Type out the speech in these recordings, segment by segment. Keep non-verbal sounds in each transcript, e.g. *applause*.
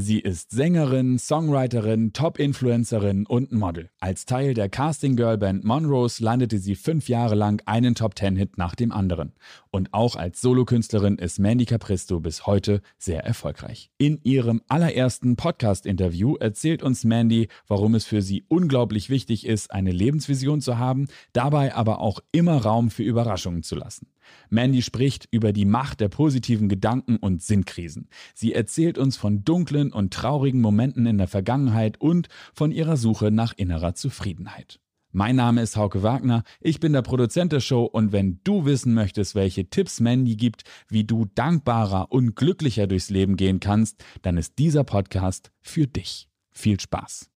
Sie ist Sängerin, Songwriterin, Top-Influencerin und Model. Als Teil der Casting-Girl-Band Monrose landete sie fünf Jahre lang einen Top-Ten-Hit nach dem anderen. Und auch als Solokünstlerin ist Mandy Capristo bis heute sehr erfolgreich. In ihrem allerersten Podcast-Interview erzählt uns Mandy, warum es für sie unglaublich wichtig ist, eine Lebensvision zu haben, dabei aber auch immer Raum für Überraschungen zu lassen. Mandy spricht über die Macht der positiven Gedanken und Sinnkrisen. Sie erzählt uns von dunklen und traurigen Momenten in der Vergangenheit und von ihrer Suche nach innerer Zufriedenheit. Mein Name ist Hauke Wagner, ich bin der Produzent der Show und wenn du wissen möchtest, welche Tipps Mandy gibt, wie du dankbarer und glücklicher durchs Leben gehen kannst, dann ist dieser Podcast für dich. Viel Spaß!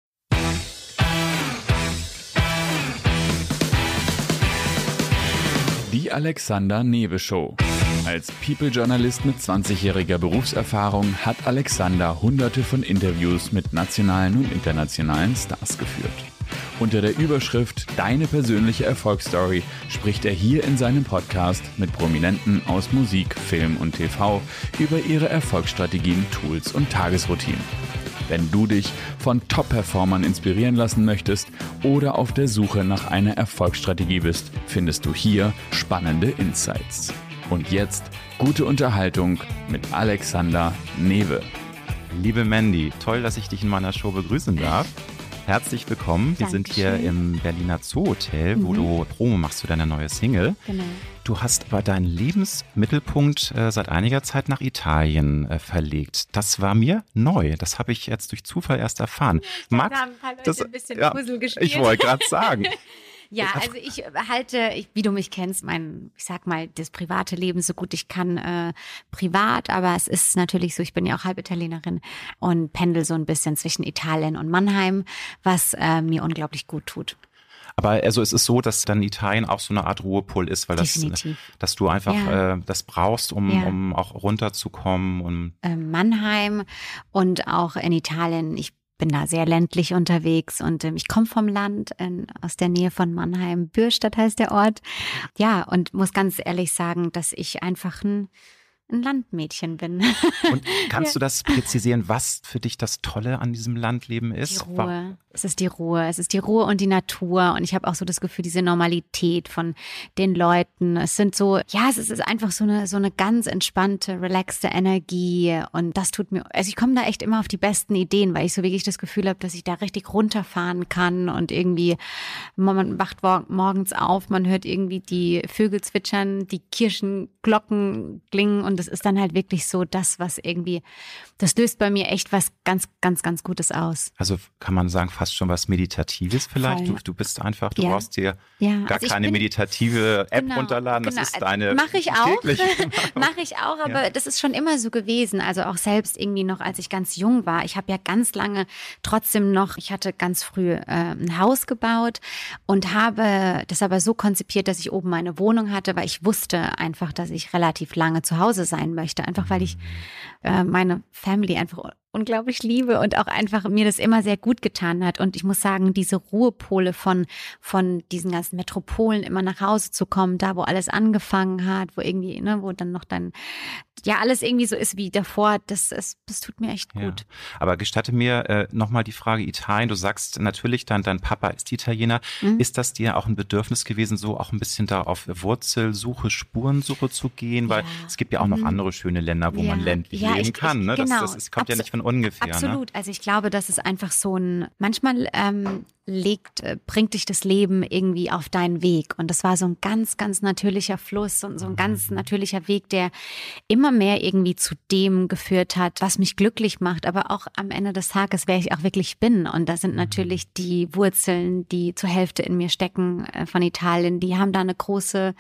Die Alexander Newe Show. Als People-Journalist mit 20-jähriger Berufserfahrung hat Alexander hunderte von Interviews mit nationalen und internationalen Stars geführt. Unter der Überschrift Deine persönliche Erfolgsstory spricht er hier in seinem Podcast mit Prominenten aus Musik, Film und TV über ihre Erfolgsstrategien, Tools und Tagesroutinen. Wenn du dich von Top-Performern inspirieren lassen möchtest oder auf der Suche nach einer Erfolgsstrategie bist, findest du hier spannende Insights. Und jetzt gute Unterhaltung mit Alexander Newe. Liebe Mandy, toll, dass ich dich in meiner Show begrüßen darf. Herzlich willkommen. Wir sind hier im Berliner Zoo Hotel, mhm. wo du Promo machst für deine neue Single. Genau. Du hast aber deinen Lebensmittelpunkt äh, seit einiger Zeit nach Italien äh, verlegt. Das war mir neu. Das habe ich jetzt durch Zufall erst erfahren. Ich Mag, da haben ein paar Leute das, ein bisschen ja, Puzzle gespielt. *laughs* Ich wollte gerade sagen. Ja, also ich halte, wie du mich kennst, mein, ich sag mal, das private Leben so gut ich kann äh, privat, aber es ist natürlich so, ich bin ja auch halb Italienerin und pendel so ein bisschen zwischen Italien und Mannheim, was äh, mir unglaublich gut tut. Aber also es ist so, dass dann Italien auch so eine Art Ruhepol ist, weil das, dass du einfach ja. äh, das brauchst, um, ja. um auch runterzukommen. Und äh, Mannheim und auch in Italien. Ich bin da sehr ländlich unterwegs und ähm, ich komme vom Land in, aus der Nähe von Mannheim. Bürstadt heißt der Ort. Ja, und muss ganz ehrlich sagen, dass ich einfach ein ein Landmädchen bin. Und kannst ja. du das präzisieren, was für dich das Tolle an diesem Landleben ist? Die Ruhe. Es ist die Ruhe. Es ist die Ruhe und die Natur. Und ich habe auch so das Gefühl, diese Normalität von den Leuten. Es sind so, ja, es ist einfach so eine, so eine ganz entspannte, relaxte Energie. Und das tut mir, also ich komme da echt immer auf die besten Ideen, weil ich so wirklich das Gefühl habe, dass ich da richtig runterfahren kann und irgendwie, man wacht morgens auf, man hört irgendwie die Vögel zwitschern, die Kirschenglocken klingen und das ist dann halt wirklich so das, was irgendwie, das löst bei mir echt was ganz, ganz, ganz Gutes aus. Also kann man sagen, fast schon was Meditatives vielleicht. Du, du bist einfach, du ja. brauchst dir ja. gar also keine bin, meditative App genau, runterladen. Das genau. ist deine. Mache ich auch. *laughs* Mache ich auch, aber ja. das ist schon immer so gewesen. Also auch selbst irgendwie noch, als ich ganz jung war. Ich habe ja ganz lange trotzdem noch, ich hatte ganz früh äh, ein Haus gebaut und habe das aber so konzipiert, dass ich oben meine Wohnung hatte, weil ich wusste einfach, dass ich relativ lange zu Hause sein möchte. Einfach weil ich äh, meine Family einfach unglaublich liebe und auch einfach mir das immer sehr gut getan hat. Und ich muss sagen, diese Ruhepole von, von diesen ganzen Metropolen immer nach Hause zu kommen, da wo alles angefangen hat, wo irgendwie, ne, wo dann noch dann, ja, alles irgendwie so ist wie davor, das, das, das tut mir echt gut. Ja. Aber gestatte mir äh, nochmal die Frage Italien. Du sagst natürlich, dein, dein Papa ist Italiener. Mhm. Ist das dir auch ein Bedürfnis gewesen, so auch ein bisschen da auf Wurzelsuche, Spurensuche zu gehen? Weil ja. es gibt ja auch noch mhm. andere schöne Länder, wo ja. man ländlich leben ich, kann. Ne? Genau. Das, das kommt Abs ja nicht von ungefähr. Ne? Absolut. Ne? Also ich glaube, das ist einfach so ein, manchmal ähm, legt, äh, bringt dich das Leben irgendwie auf deinen Weg. Und das war so ein ganz, ganz natürlicher Fluss und so ein ganz mhm. natürlicher Weg, der immer mehr irgendwie zu dem geführt hat, was mich glücklich macht. Aber auch am Ende des Tages, wer ich auch wirklich bin. Und da sind mhm. natürlich die Wurzeln, die zur Hälfte in mir stecken äh, von Italien, die haben da eine große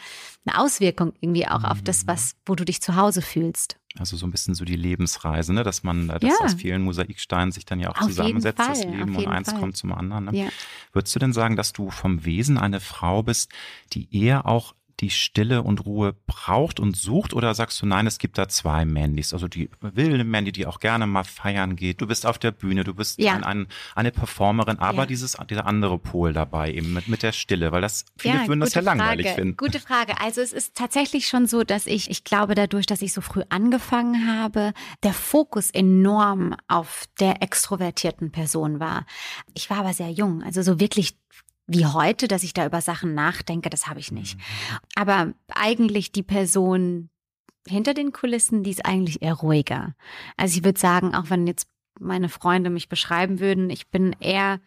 eine Auswirkung irgendwie auch auf das, was, wo du dich zu Hause fühlst. Also so ein bisschen so die Lebensreise, ne? dass man das ja. aus vielen Mosaiksteinen sich dann ja auch auf zusammensetzt, das Leben und eins Fall. kommt zum anderen. Ne? Ja. Würdest du denn sagen, dass du vom Wesen eine Frau bist, die eher auch die Stille und Ruhe braucht und sucht? Oder sagst du, nein, es gibt da zwei Mandys? Also die wilde Mandy, die auch gerne mal feiern geht. Du bist auf der Bühne, du bist ja. ein, ein, eine Performerin, aber ja. dieses, dieser andere Pol dabei eben mit, mit der Stille, weil das, viele ja, würden das ja langweilig Frage. finden. Gute Frage. Also es ist tatsächlich schon so, dass ich, ich glaube dadurch, dass ich so früh angefangen habe, der Fokus enorm auf der extrovertierten Person war. Ich war aber sehr jung, also so wirklich wie heute, dass ich da über Sachen nachdenke, das habe ich nicht. Mhm. Aber eigentlich die Person hinter den Kulissen, die ist eigentlich eher ruhiger. Also ich würde sagen, auch wenn jetzt meine Freunde mich beschreiben würden, ich bin eher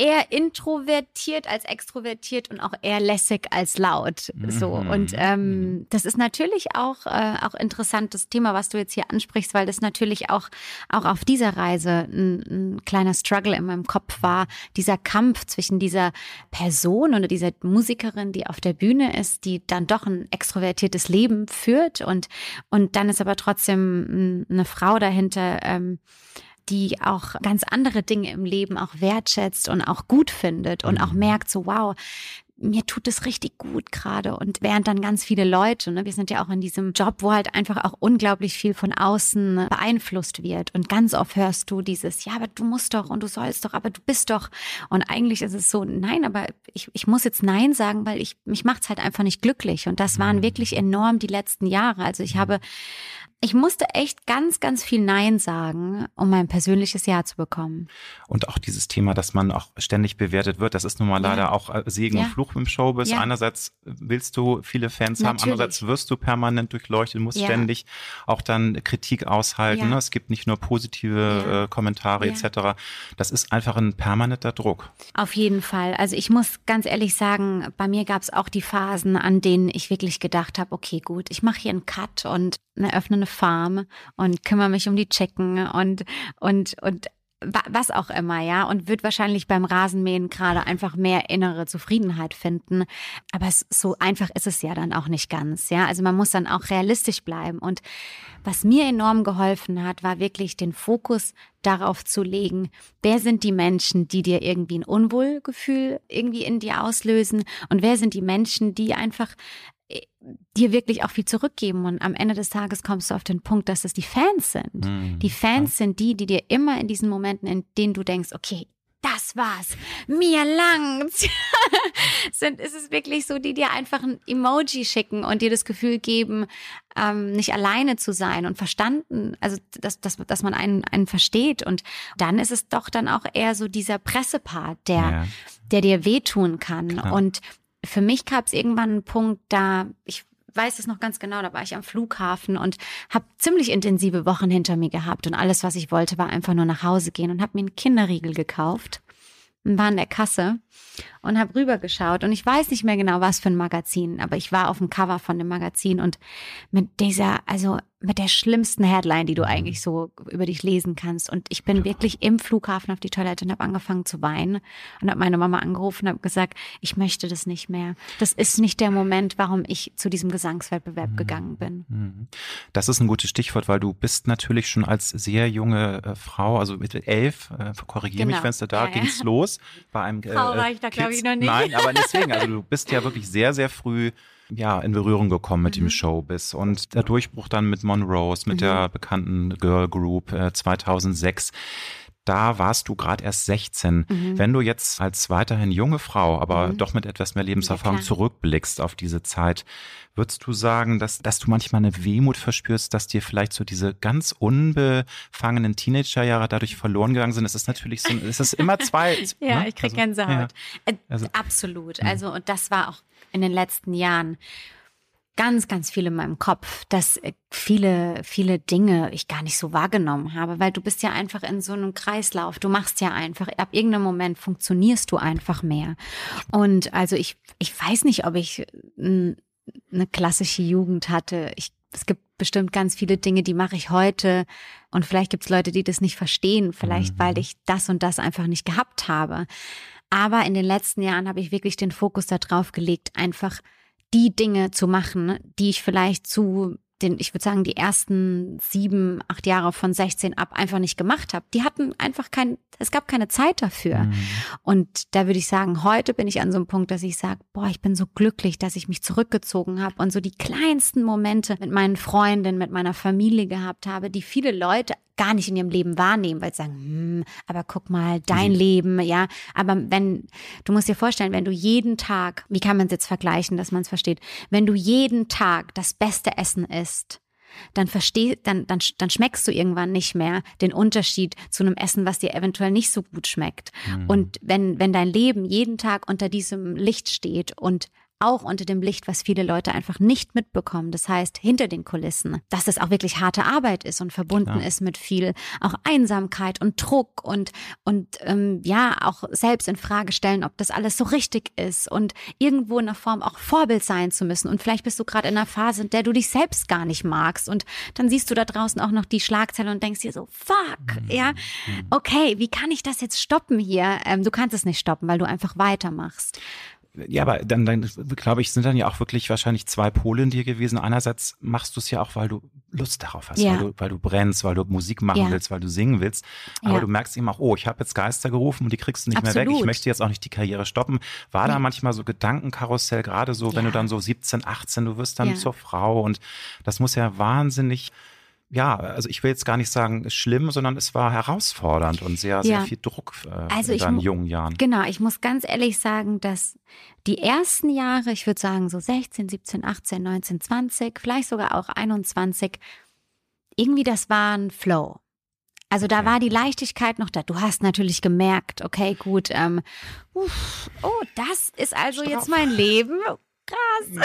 eher introvertiert als extrovertiert und auch eher lässig als laut. So mhm. und ähm, mhm. das ist natürlich auch äh, auch interessantes Thema, was du jetzt hier ansprichst, weil das natürlich auch auch auf dieser Reise ein, ein kleiner Struggle in meinem Kopf war. Dieser Kampf zwischen dieser Person oder dieser Musikerin, die auf der Bühne ist, die dann doch ein extrovertiertes Leben führt und und dann ist aber trotzdem eine Frau dahinter. Ähm, die auch ganz andere Dinge im Leben auch wertschätzt und auch gut findet und auch mhm. merkt so, wow, mir tut es richtig gut gerade. Und während dann ganz viele Leute, ne, wir sind ja auch in diesem Job, wo halt einfach auch unglaublich viel von außen beeinflusst wird. Und ganz oft hörst du dieses, ja, aber du musst doch und du sollst doch, aber du bist doch. Und eigentlich ist es so, nein, aber ich, ich muss jetzt Nein sagen, weil ich, mich macht's halt einfach nicht glücklich. Und das waren mhm. wirklich enorm die letzten Jahre. Also ich habe ich musste echt ganz, ganz viel Nein sagen, um mein persönliches Ja zu bekommen. Und auch dieses Thema, dass man auch ständig bewertet wird, das ist nun mal ja. leider auch äh, Segen ja. und Fluch im Showbiz. Ja. Einerseits willst du viele Fans Natürlich. haben, andererseits wirst du permanent durchleuchtet, musst ständig auch dann Kritik aushalten. Ne? Es gibt nicht nur positive äh, Kommentare etc. Das ist einfach ein permanenter Druck. Auf jeden Fall. Also ich muss ganz ehrlich sagen, bei mir gab es auch die Phasen, an denen ich wirklich gedacht habe, okay, gut, ich mache hier einen Cut und eröffne eine Farm und kümmere mich um die Chicken und, und, und was auch immer, ja, und wird wahrscheinlich beim Rasenmähen gerade einfach mehr innere Zufriedenheit finden. Aber so einfach ist es ja dann auch nicht ganz, ja. Also man muss dann auch realistisch bleiben. Und was mir enorm geholfen hat, war wirklich den Fokus darauf zu legen, wer sind die Menschen, die dir irgendwie ein Unwohlgefühl irgendwie in dir auslösen und wer sind die Menschen, die einfach dir wirklich auch viel zurückgeben. Und am Ende des Tages kommst du auf den Punkt, dass es die Fans sind. Mhm. Die Fans sind die, die dir immer in diesen Momenten, in denen du denkst, okay, das war's, mir langt's, *laughs* sind, ist es wirklich so, die dir einfach ein Emoji schicken und dir das Gefühl geben, ähm, nicht alleine zu sein und verstanden, also dass, dass, dass man einen, einen versteht. Und dann ist es doch dann auch eher so dieser Pressepart, der, ja. der dir wehtun kann. Klar. Und für mich gab es irgendwann einen Punkt, da ich weiß es noch ganz genau, da war ich am Flughafen und habe ziemlich intensive Wochen hinter mir gehabt und alles, was ich wollte, war einfach nur nach Hause gehen und habe mir einen Kinderriegel gekauft und war in der Kasse und habe rübergeschaut und ich weiß nicht mehr genau, was für ein Magazin, aber ich war auf dem Cover von dem Magazin und mit dieser, also mit der schlimmsten Headline, die du mhm. eigentlich so über dich lesen kannst. Und ich bin wirklich im Flughafen auf die Toilette und habe angefangen zu weinen und habe meine Mama angerufen und habe gesagt, ich möchte das nicht mehr. Das ist nicht der Moment, warum ich zu diesem Gesangswettbewerb mhm. gegangen bin. Mhm. Das ist ein gutes Stichwort, weil du bist natürlich schon als sehr junge äh, Frau, also mit elf, äh, korrigiere genau. mich, wenn es da, da ja, ging's ja. los. Bei einem äh, Frau war ich da, glaube ich, noch nicht. Nein, aber deswegen, also du bist ja wirklich sehr, sehr früh ja, in Berührung gekommen mit mhm. dem Showbiz. Und der Durchbruch dann mit Monrose, mit mhm. der bekannten Girl Group äh, 2006 da warst du gerade erst 16. Mhm. Wenn du jetzt als weiterhin junge Frau, aber mhm. doch mit etwas mehr Lebenserfahrung ja, zurückblickst auf diese Zeit, würdest du sagen, dass, dass du manchmal eine Wehmut verspürst, dass dir vielleicht so diese ganz unbefangenen Teenagerjahre dadurch verloren gegangen sind? Es ist natürlich so, es ist immer zwei. *laughs* ja, ne? ich krieg also, Gänsehaut. Ja. Äh, also, Absolut. Mhm. Also, und das war auch in den letzten Jahren ganz, ganz viel in meinem Kopf, dass äh, viele, viele Dinge ich gar nicht so wahrgenommen habe, weil du bist ja einfach in so einem Kreislauf. Du machst ja einfach, ab irgendeinem Moment funktionierst du einfach mehr. Und also ich, ich weiß nicht, ob ich eine klassische Jugend hatte. Ich, es gibt bestimmt ganz viele Dinge, die mache ich heute. Und vielleicht gibt es Leute, die das nicht verstehen, vielleicht mhm. weil ich das und das einfach nicht gehabt habe. Aber in den letzten Jahren habe ich wirklich den Fokus darauf gelegt, einfach die Dinge zu machen, die ich vielleicht zu den, ich würde sagen, die ersten sieben, acht Jahre von 16 ab einfach nicht gemacht habe. Die hatten einfach kein, es gab keine Zeit dafür. Mhm. Und da würde ich sagen, heute bin ich an so einem Punkt, dass ich sage, boah, ich bin so glücklich, dass ich mich zurückgezogen habe und so die kleinsten Momente mit meinen Freundinnen, mit meiner Familie gehabt habe, die viele Leute gar nicht in ihrem Leben wahrnehmen, weil sie sagen, hm, aber guck mal, dein mhm. Leben, ja. Aber wenn, du musst dir vorstellen, wenn du jeden Tag, wie kann man es jetzt vergleichen, dass man es versteht, wenn du jeden Tag das beste Essen isst, dann versteh, dann, dann, dann schmeckst du irgendwann nicht mehr den Unterschied zu einem Essen, was dir eventuell nicht so gut schmeckt. Mhm. Und wenn, wenn dein Leben jeden Tag unter diesem Licht steht und auch unter dem Licht, was viele Leute einfach nicht mitbekommen. Das heißt, hinter den Kulissen, dass es auch wirklich harte Arbeit ist und verbunden Klar. ist mit viel auch Einsamkeit und Druck und und ähm, ja auch selbst in Frage stellen, ob das alles so richtig ist und irgendwo in einer Form auch Vorbild sein zu müssen. Und vielleicht bist du gerade in einer Phase, in der du dich selbst gar nicht magst und dann siehst du da draußen auch noch die Schlagzeile und denkst dir so, fuck, mhm. ja, mhm. okay, wie kann ich das jetzt stoppen hier? Ähm, du kannst es nicht stoppen, weil du einfach weitermachst ja, aber dann, dann glaube ich, sind dann ja auch wirklich wahrscheinlich zwei Pole in dir gewesen. Einerseits machst du es ja auch, weil du Lust darauf hast, ja. weil, du, weil du brennst, weil du Musik machen ja. willst, weil du singen willst. Aber ja. du merkst eben auch, oh, ich habe jetzt Geister gerufen und die kriegst du nicht Absolut. mehr weg. Ich möchte jetzt auch nicht die Karriere stoppen. War da manchmal so Gedankenkarussell, gerade so, wenn du dann so 17, 18, du wirst dann zur Frau und das muss ja wahnsinnig ja, also ich will jetzt gar nicht sagen schlimm, sondern es war herausfordernd und sehr, sehr viel Druck äh, also in deinen jungen Jahren. Genau, ich muss ganz ehrlich sagen, dass die ersten Jahre, ich würde sagen so 16, 17, 18, 19, 20, vielleicht sogar auch 21, irgendwie das war ein Flow. Also da war die Leichtigkeit noch da. Du hast natürlich gemerkt, okay, gut, ähm, uff, oh, das ist also Straff. jetzt mein Leben krass. Mhm.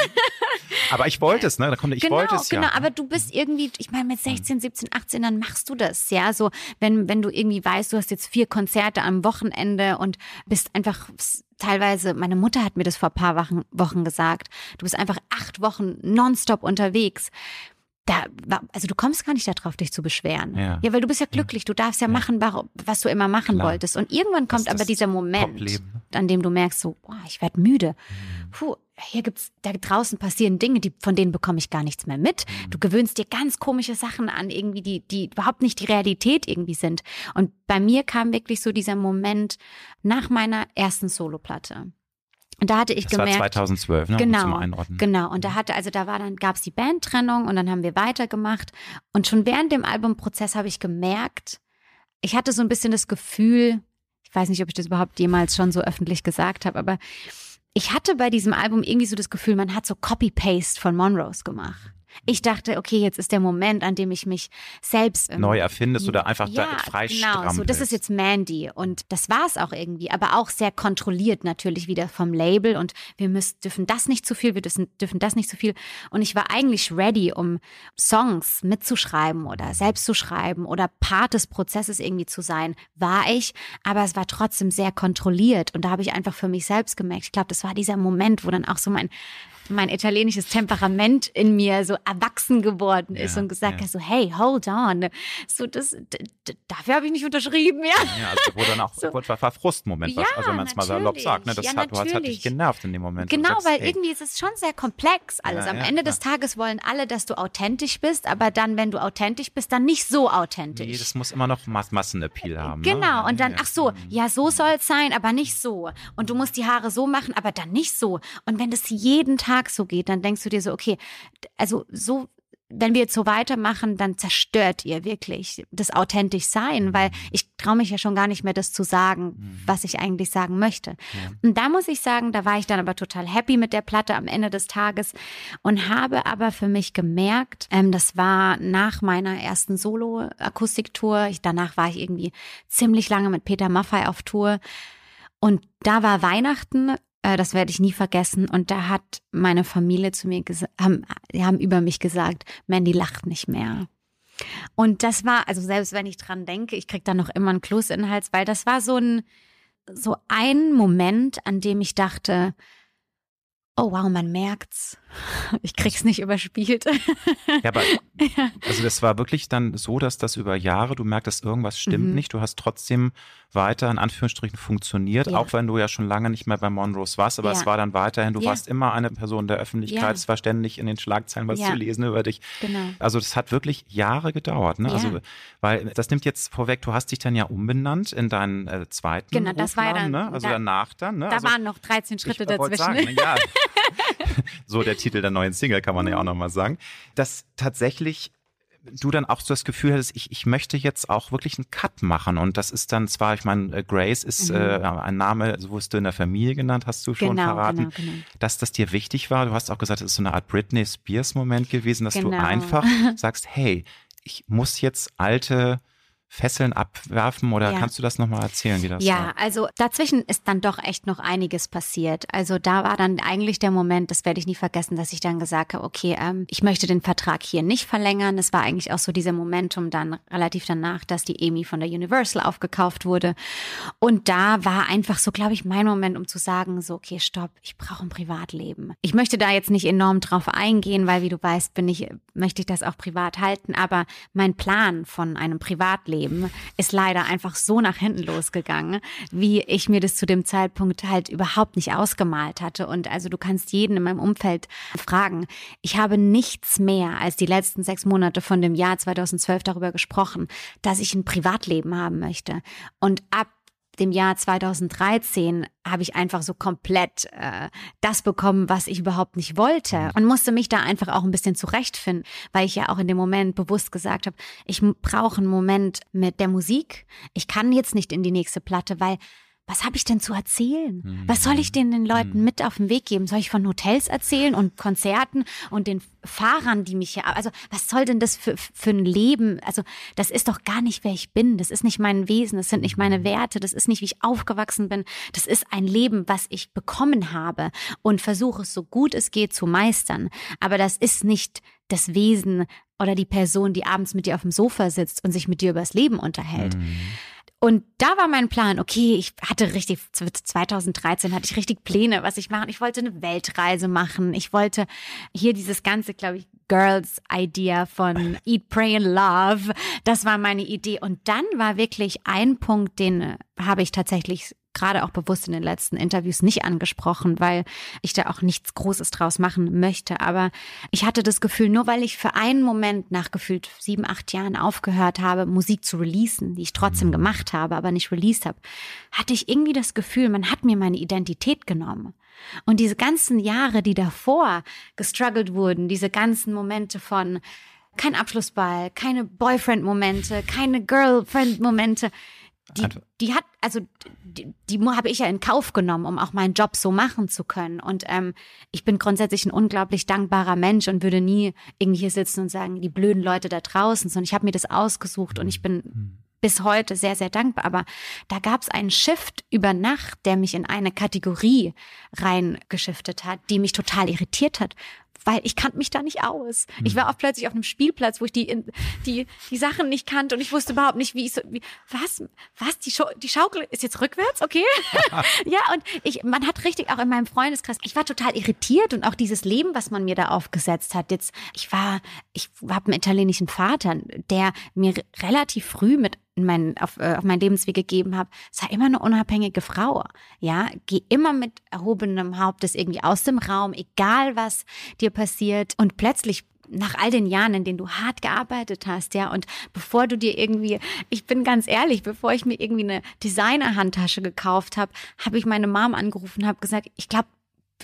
Aber ich wollte es, ne? Da kommt, ich genau, wollte es ja. Genau, aber du bist irgendwie, ich meine, mit 16, 17, 18, dann machst du das, ja. So, wenn, wenn du irgendwie weißt, du hast jetzt vier Konzerte am Wochenende und bist einfach teilweise, meine Mutter hat mir das vor ein paar Wochen, Wochen gesagt, du bist einfach acht Wochen nonstop unterwegs da, also du kommst gar nicht darauf, dich zu beschweren. Ja, ja weil du bist ja glücklich, du darfst ja, ja. machen, was du immer machen Klar. wolltest. Und irgendwann kommt aber dieser Moment, an dem du merkst, so, boah, ich werde müde. Mhm. Puh, hier gibt's, da draußen passieren Dinge, die, von denen bekomme ich gar nichts mehr mit. Mhm. Du gewöhnst dir ganz komische Sachen an, irgendwie, die, die überhaupt nicht die Realität irgendwie sind. Und bei mir kam wirklich so dieser Moment nach meiner ersten Soloplatte. Und da hatte ich das gemerkt. War 2012, ne? Genau. Zum Einordnen. Genau. Und da hatte, also da war dann, gab's die Bandtrennung und dann haben wir weitergemacht. Und schon während dem Albumprozess habe ich gemerkt, ich hatte so ein bisschen das Gefühl, ich weiß nicht, ob ich das überhaupt jemals schon so öffentlich gesagt habe, aber ich hatte bei diesem Album irgendwie so das Gefühl, man hat so Copy-Paste von Monrose gemacht. Ich dachte, okay, jetzt ist der Moment, an dem ich mich selbst ähm, neu erfindest oder einfach ja, da frei genau, so das ist jetzt Mandy und das war es auch irgendwie, aber auch sehr kontrolliert natürlich wieder vom Label und wir müssen dürfen das nicht zu viel, wir dürfen, dürfen das nicht zu viel und ich war eigentlich ready, um Songs mitzuschreiben oder selbst zu schreiben oder Part des Prozesses irgendwie zu sein, war ich, aber es war trotzdem sehr kontrolliert und da habe ich einfach für mich selbst gemerkt, ich glaube, das war dieser Moment, wo dann auch so mein mein italienisches Temperament in mir so erwachsen geworden ist ja, und gesagt ja. hat, so hey, hold on. So, das, dafür habe ich nicht unterschrieben, ja. Ja, also wo dann auch *laughs* so. war Frustmoment, was, also wenn man es mal salopp sagt, ne? Das ja, hat, du hast hat dich genervt in dem Moment. Genau, sagst, weil hey. irgendwie ist es schon sehr komplex alles. Am Ende des Tages wollen alle, dass du authentisch bist, aber dann, wenn du authentisch bist, dann nicht so authentisch. Nee, das muss immer noch Mass Massenappeal haben. Ne? Genau, ne? und dann, ach so, ja, so soll es sein, aber nicht so. Und du musst die Haare so machen, aber dann nicht so. Und wenn das jeden Tag Tag so geht, dann denkst du dir so, okay, also so wenn wir jetzt so weitermachen, dann zerstört ihr wirklich das authentisch sein, weil ich traue mich ja schon gar nicht mehr, das zu sagen, mhm. was ich eigentlich sagen möchte. Ja. Und da muss ich sagen, da war ich dann aber total happy mit der Platte am Ende des Tages und habe aber für mich gemerkt, ähm, das war nach meiner ersten Solo-Akustiktour, danach war ich irgendwie ziemlich lange mit Peter Maffay auf Tour und da war Weihnachten äh, das werde ich nie vergessen. Und da hat meine Familie zu mir gesagt, haben, haben über mich gesagt, Mandy lacht nicht mehr. Und das war, also selbst wenn ich dran denke, ich krieg da noch immer einen Kloß in den Hals, weil das war so ein, so ein Moment, an dem ich dachte, oh wow, man merkt's. *laughs* Ich krieg's nicht überspielt. *laughs* Ja, aber also das war wirklich dann so, dass das über Jahre, du merktest, irgendwas stimmt mhm. nicht. Du hast trotzdem weiter in Anführungsstrichen funktioniert, ja. auch wenn du ja schon lange nicht mehr bei Monrose warst, aber ja. es war dann weiterhin, du ja. warst immer eine Person der Öffentlichkeit, es war ständig in den Schlagzeilen was zu lesen über dich. Genau. Also das hat wirklich Jahre gedauert, ne? Also weil das nimmt jetzt vorweg, du hast dich dann ja umbenannt in deinen äh, zweiten Genau, das war ja dann, ne? also da, danach dann, ne? Da also, waren noch 13 Schritte dazwischen. Sagen, ja, *laughs* *laughs* so der Titel der neuen Single kann man ja auch nochmal sagen, dass tatsächlich du dann auch so das Gefühl hattest, ich, ich möchte jetzt auch wirklich einen Cut machen. Und das ist dann zwar, ich meine, äh, Grace ist mhm. äh, ein Name, so wurdest du in der Familie genannt, hast du schon genau, verraten, genau, genau. dass das dir wichtig war. Du hast auch gesagt, es ist so eine Art Britney Spears-Moment gewesen, dass du genau. einfach *laughs* sagst, hey, ich muss jetzt alte Fesseln abwerfen oder ja. kannst du das nochmal erzählen, wie das Ja, war? also dazwischen ist dann doch echt noch einiges passiert. Also da war dann eigentlich der Moment, das werde ich nie vergessen, dass ich dann gesagt habe, okay, ähm, ich möchte den Vertrag hier nicht verlängern. Das war eigentlich auch so dieser Momentum dann relativ danach, dass die Amy von der Universal aufgekauft wurde. Und da war einfach so, glaube ich, mein Moment, um zu sagen, so, okay, stopp, ich brauche ein Privatleben. Ich möchte da jetzt nicht enorm drauf eingehen, weil wie du weißt, bin ich, möchte ich das auch privat halten. Aber mein Plan von einem Privatleben Leben ist leider einfach so nach hinten losgegangen, wie ich mir das zu dem Zeitpunkt halt überhaupt nicht ausgemalt hatte. Und also du kannst jeden in meinem Umfeld fragen. Ich habe nichts mehr als die letzten sechs Monate von dem Jahr 2012 darüber gesprochen, dass ich ein Privatleben haben möchte. Und ab dem Jahr 2013 habe ich einfach so komplett äh, das bekommen, was ich überhaupt nicht wollte mhm. und musste mich da einfach auch ein bisschen zurechtfinden, weil ich ja auch in dem Moment bewusst gesagt habe, ich brauche einen Moment mit der Musik. Ich kann jetzt nicht in die nächste Platte, weil was habe ich denn zu erzählen? Mhm. Was soll ich denn den Leuten mhm. mit auf den Weg geben? Soll ich von Hotels erzählen und Konzerten und den Fahrern, die mich hier, also was soll denn das für, für ein Leben? Also das ist doch gar nicht, wer ich bin. Das ist nicht mein Wesen. Das sind nicht meine mhm. Werte. Das ist nicht, wie ich aufgewachsen bin. Das ist ein Leben, was ich bekommen habe und versuche es so gut es geht zu meistern. Aber das ist nicht das Wesen oder die Person, die abends mit dir auf dem Sofa sitzt und sich mit dir übers Leben unterhält. Mhm. Und da war mein Plan, okay, ich hatte richtig, 2013 hatte ich richtig Pläne, was ich machen. Ich wollte eine Weltreise machen. Ich wollte hier dieses ganze, glaube ich, Girls Idea von *laughs* Eat, Pray and Love. Das war meine Idee. Und dann war wirklich ein Punkt, den äh, habe ich tatsächlich gerade auch bewusst in den letzten Interviews nicht angesprochen, weil ich da auch nichts Großes draus machen möchte. Aber ich hatte das Gefühl, nur weil ich für einen Moment nach gefühlt sieben, acht Jahren aufgehört habe, Musik zu releasen, die ich trotzdem mhm. gemacht habe, aber nicht released habe, hatte ich irgendwie das Gefühl, man hat mir meine Identität genommen. Und diese ganzen Jahre, die davor gestruggelt wurden, diese ganzen Momente von kein Abschlussball, keine Boyfriend-Momente, keine Girlfriend-Momente, die, die hat, also die, die habe ich ja in Kauf genommen, um auch meinen Job so machen zu können. Und ähm, ich bin grundsätzlich ein unglaublich dankbarer Mensch und würde nie irgendwie hier sitzen und sagen, die blöden Leute da draußen, sondern ich habe mir das ausgesucht und ich bin mhm. bis heute sehr, sehr dankbar. Aber da gab es einen Shift über Nacht, der mich in eine Kategorie reingeschiftet hat, die mich total irritiert hat, weil ich kannte mich da nicht aus. Mhm. Ich hm. war auch plötzlich auf einem Spielplatz, wo ich die, die, die Sachen nicht kannte und ich wusste überhaupt nicht, wie ich so, wie, was, was, die, Schau die Schaukel ist jetzt rückwärts, okay? *laughs* *laughs* ja, und ich, man hat richtig auch in meinem Freundeskreis, ich war total irritiert und auch dieses Leben, was man mir da aufgesetzt hat. Jetzt, ich war, ich habe einen italienischen Vater, der mir relativ früh mit mein, auf, äh, auf mein Lebensweg gegeben habe, sei immer eine unabhängige Frau. Ja, geh immer mit erhobenem Hauptes irgendwie aus dem Raum, egal was dir passiert. Und plötzlich nach all den Jahren, in denen du hart gearbeitet hast, ja, und bevor du dir irgendwie, ich bin ganz ehrlich, bevor ich mir irgendwie eine Designer-Handtasche gekauft habe, habe ich meine Mom angerufen und habe gesagt, ich glaube,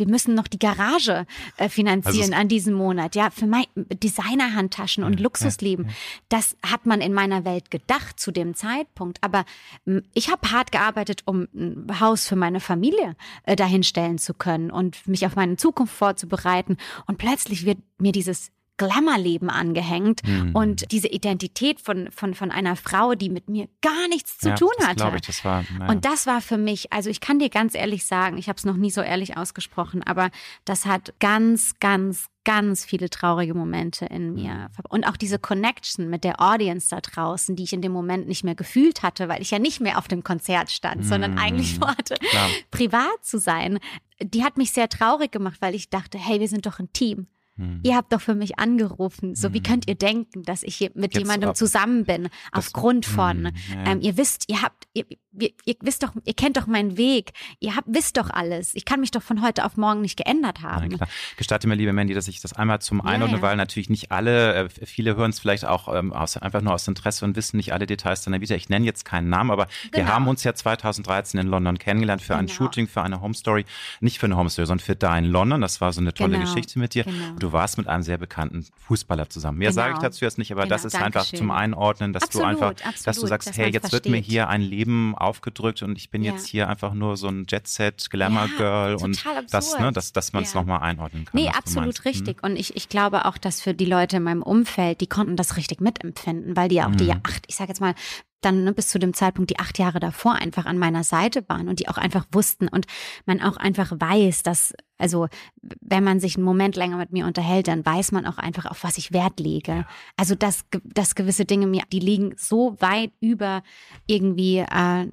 wir müssen noch die Garage äh, finanzieren also an diesem Monat. Ja, für mein Designerhandtaschen und ja, Luxusleben. Ja, ja. Das hat man in meiner Welt gedacht zu dem Zeitpunkt. Aber ich habe hart gearbeitet, um ein Haus für meine Familie äh, dahinstellen zu können und mich auf meine Zukunft vorzubereiten. Und plötzlich wird mir dieses Glamour-Leben angehängt mhm. und diese Identität von, von, von einer Frau, die mit mir gar nichts zu ja, tun das hatte. Ich, das war, naja. Und das war für mich, also ich kann dir ganz ehrlich sagen, ich habe es noch nie so ehrlich ausgesprochen, aber das hat ganz, ganz, ganz viele traurige Momente in mir. Mhm. Und auch diese Connection mit der Audience da draußen, die ich in dem Moment nicht mehr gefühlt hatte, weil ich ja nicht mehr auf dem Konzert stand, sondern mhm. eigentlich vorhatte, privat zu sein die hat mich sehr traurig gemacht, weil ich dachte, hey, wir sind doch ein Team. Hm. Ihr habt doch für mich angerufen. So, hm. wie könnt ihr denken, dass ich hier mit Jetzt jemandem ab. zusammen bin, aufgrund von, hm, ja. ähm, ihr wisst, ihr habt, ihr, ihr, ihr, wisst doch, ihr kennt doch meinen Weg, ihr habt, wisst doch alles. Ich kann mich doch von heute auf morgen nicht geändert haben. Nein, klar. Gestatte mir, liebe Mandy, dass ich das einmal zum Einordnen, ja, ja. weil natürlich nicht alle, äh, viele hören es vielleicht auch ähm, aus, einfach nur aus Interesse und wissen nicht alle Details deiner Vita. Ich nenne jetzt keinen Namen, aber genau. wir haben uns ja 2013 in London kennengelernt für genau. ein Shooting, für eine Home Story, nicht für eine Home Story, sondern für da in London. Das war so eine tolle genau. Geschichte mit dir. Genau. Du warst mit einem sehr bekannten Fußballer zusammen. Mehr sage ich genau. dazu jetzt nicht, aber das ist Dankeschön. einfach zum Einordnen, dass absolut, du einfach, absolut, dass du sagst, hey, jetzt versteht. wird mir hier ein Leben aufgedrückt und ich bin ja. jetzt hier einfach nur so ein Jet-Set, Glamour-Girl ja, und das, ne, dass, dass man es ja. nochmal einordnen kann. Nee, absolut richtig. Mhm. Und ich, ich glaube auch, dass für die Leute in meinem Umfeld, die konnten das richtig mitempfinden, weil die ja auch mhm. die acht, ich sage jetzt mal, dann ne, bis zu dem Zeitpunkt die acht Jahre davor einfach an meiner Seite waren und die auch einfach wussten und man auch einfach weiß, dass also wenn man sich einen Moment länger mit mir unterhält, dann weiß man auch einfach, auf was ich Wert lege. Also dass, dass gewisse Dinge mir, die liegen so weit über irgendwie äh,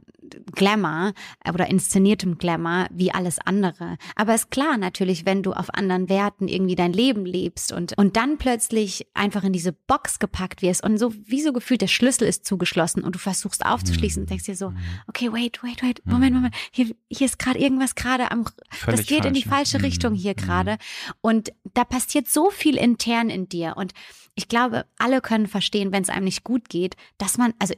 Glamour oder inszeniertem Glamour wie alles andere. Aber ist klar natürlich, wenn du auf anderen Werten irgendwie dein Leben lebst und, und dann plötzlich einfach in diese Box gepackt wirst und so wie so gefühlt der Schlüssel ist zugeschlossen und du versuchst aufzuschließen und denkst dir so, mhm. okay, wait, wait, wait, Moment, Moment, hier, hier ist gerade irgendwas gerade am, Völlig das geht falsch. in die falsche falsche Richtung hier mhm. gerade. Und da passiert so viel intern in dir. Und ich glaube, alle können verstehen, wenn es einem nicht gut geht, dass man, also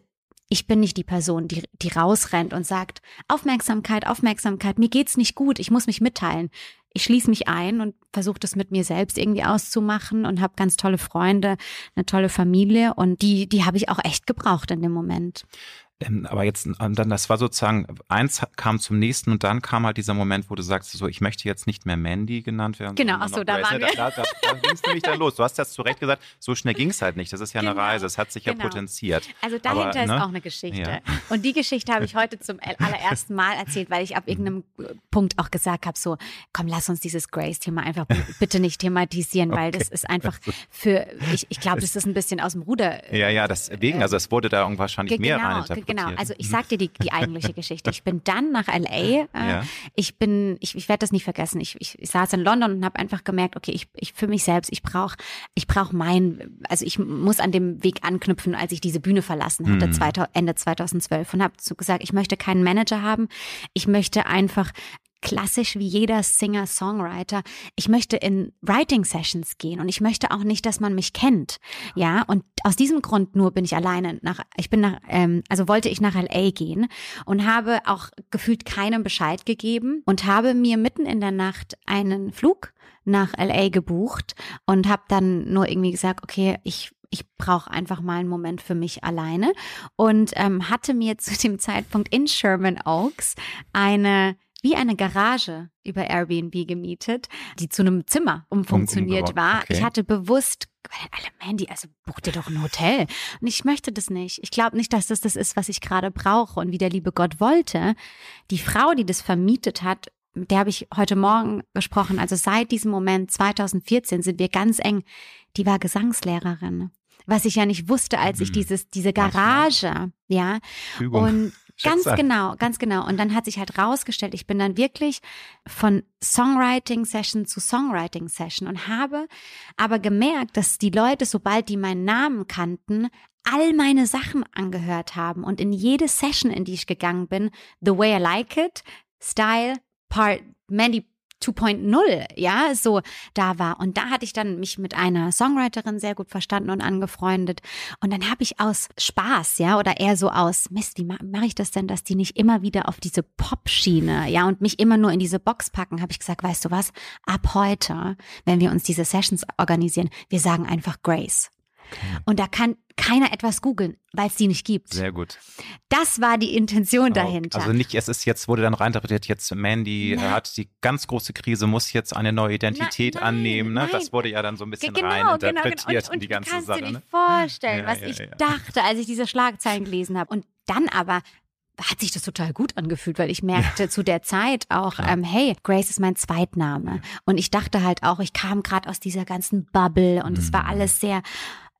ich bin nicht die Person, die, die rausrennt und sagt, Aufmerksamkeit, Aufmerksamkeit, mir geht's nicht gut, ich muss mich mitteilen. Ich schließe mich ein und versuche das mit mir selbst irgendwie auszumachen und habe ganz tolle Freunde, eine tolle Familie und die, die habe ich auch echt gebraucht in dem Moment. Ähm, aber jetzt, dann, das war sozusagen, eins kam zum nächsten und dann kam halt dieser Moment, wo du sagst, so, ich möchte jetzt nicht mehr Mandy genannt werden. Genau, ach so, da waren wir. Da, da, da *laughs* ging es nämlich dann los. Du hast das zu Recht gesagt, so schnell ging es halt nicht. Das ist ja genau, eine Reise, es hat sich genau. ja potenziert. Also dahinter aber, ne? ist auch eine Geschichte. Ja. Und die Geschichte habe ich heute zum *laughs* allerersten Mal erzählt, weil ich ab irgendeinem Punkt auch gesagt habe, so, komm, lass uns dieses Grace-Thema einfach *laughs* bitte nicht thematisieren, weil okay. das ist einfach für, ich, ich glaube, das ist ein bisschen aus dem Ruder. Ja, ja, deswegen, also es wurde da wahrscheinlich genau, mehr rein Genau, also ich sag dir die, die *laughs* eigentliche Geschichte. Ich bin dann nach LA. Äh, ja. Ich bin, ich, ich werde das nie vergessen. Ich, ich, ich saß in London und habe einfach gemerkt, okay, ich, ich für mich selbst, ich brauche, ich brauche mein, also ich muss an dem Weg anknüpfen, als ich diese Bühne verlassen hatte, mhm. 2000, Ende 2012 und habe so gesagt, ich möchte keinen Manager haben. Ich möchte einfach klassisch wie jeder Singer-Songwriter. Ich möchte in Writing-Sessions gehen und ich möchte auch nicht, dass man mich kennt. Ja, und aus diesem Grund nur bin ich alleine nach, ich bin nach, ähm, also wollte ich nach LA gehen und habe auch gefühlt keinem Bescheid gegeben und habe mir mitten in der Nacht einen Flug nach LA gebucht und habe dann nur irgendwie gesagt, okay, ich ich brauche einfach mal einen Moment für mich alleine und ähm, hatte mir zu dem Zeitpunkt in Sherman Oaks eine wie eine Garage über Airbnb gemietet, die zu einem Zimmer umfunktioniert war. Okay. Ich hatte bewusst alle Mandy, also buch dir doch ein Hotel. Und ich möchte das nicht. Ich glaube nicht, dass das das ist, was ich gerade brauche und wie der liebe Gott wollte. Die Frau, die das vermietet hat, mit der habe ich heute Morgen gesprochen. Also seit diesem Moment 2014 sind wir ganz eng. Die war Gesangslehrerin was ich ja nicht wusste, als ich hm. dieses diese Garage, ja. Übung. Und Ganz genau, ganz genau. Und dann hat sich halt rausgestellt, ich bin dann wirklich von Songwriting-Session zu Songwriting-Session und habe aber gemerkt, dass die Leute, sobald die meinen Namen kannten, all meine Sachen angehört haben und in jede Session, in die ich gegangen bin, The Way I Like It, Style, Part, Mandy 2.0, ja, so da war. Und da hatte ich dann mich mit einer Songwriterin sehr gut verstanden und angefreundet. Und dann habe ich aus Spaß, ja, oder eher so aus, Mist, wie mache mach ich das denn, dass die nicht immer wieder auf diese Pop-Schiene, ja, und mich immer nur in diese Box packen, habe ich gesagt, weißt du was, ab heute, wenn wir uns diese Sessions organisieren, wir sagen einfach Grace. Okay. Und da kann keiner etwas googeln, weil es die nicht gibt. Sehr gut. Das war die Intention dahinter. Also nicht, es ist jetzt, wurde dann reinterpretiert, jetzt Mandy nein. hat die ganz große Krise, muss jetzt eine neue Identität nein, annehmen. Ne? Das wurde ja dann so ein bisschen genau, rein interpretiert genau, genau. Und, und die ganze kannst Sache. Kannst dir nicht ne? vorstellen, ja, was ja, ich ja. dachte, als ich diese Schlagzeilen gelesen habe. Und dann aber hat sich das total gut angefühlt, weil ich merkte ja. zu der Zeit auch, ähm, hey, Grace ist mein Zweitname. Und ich dachte halt auch, ich kam gerade aus dieser ganzen Bubble und es mhm. war alles sehr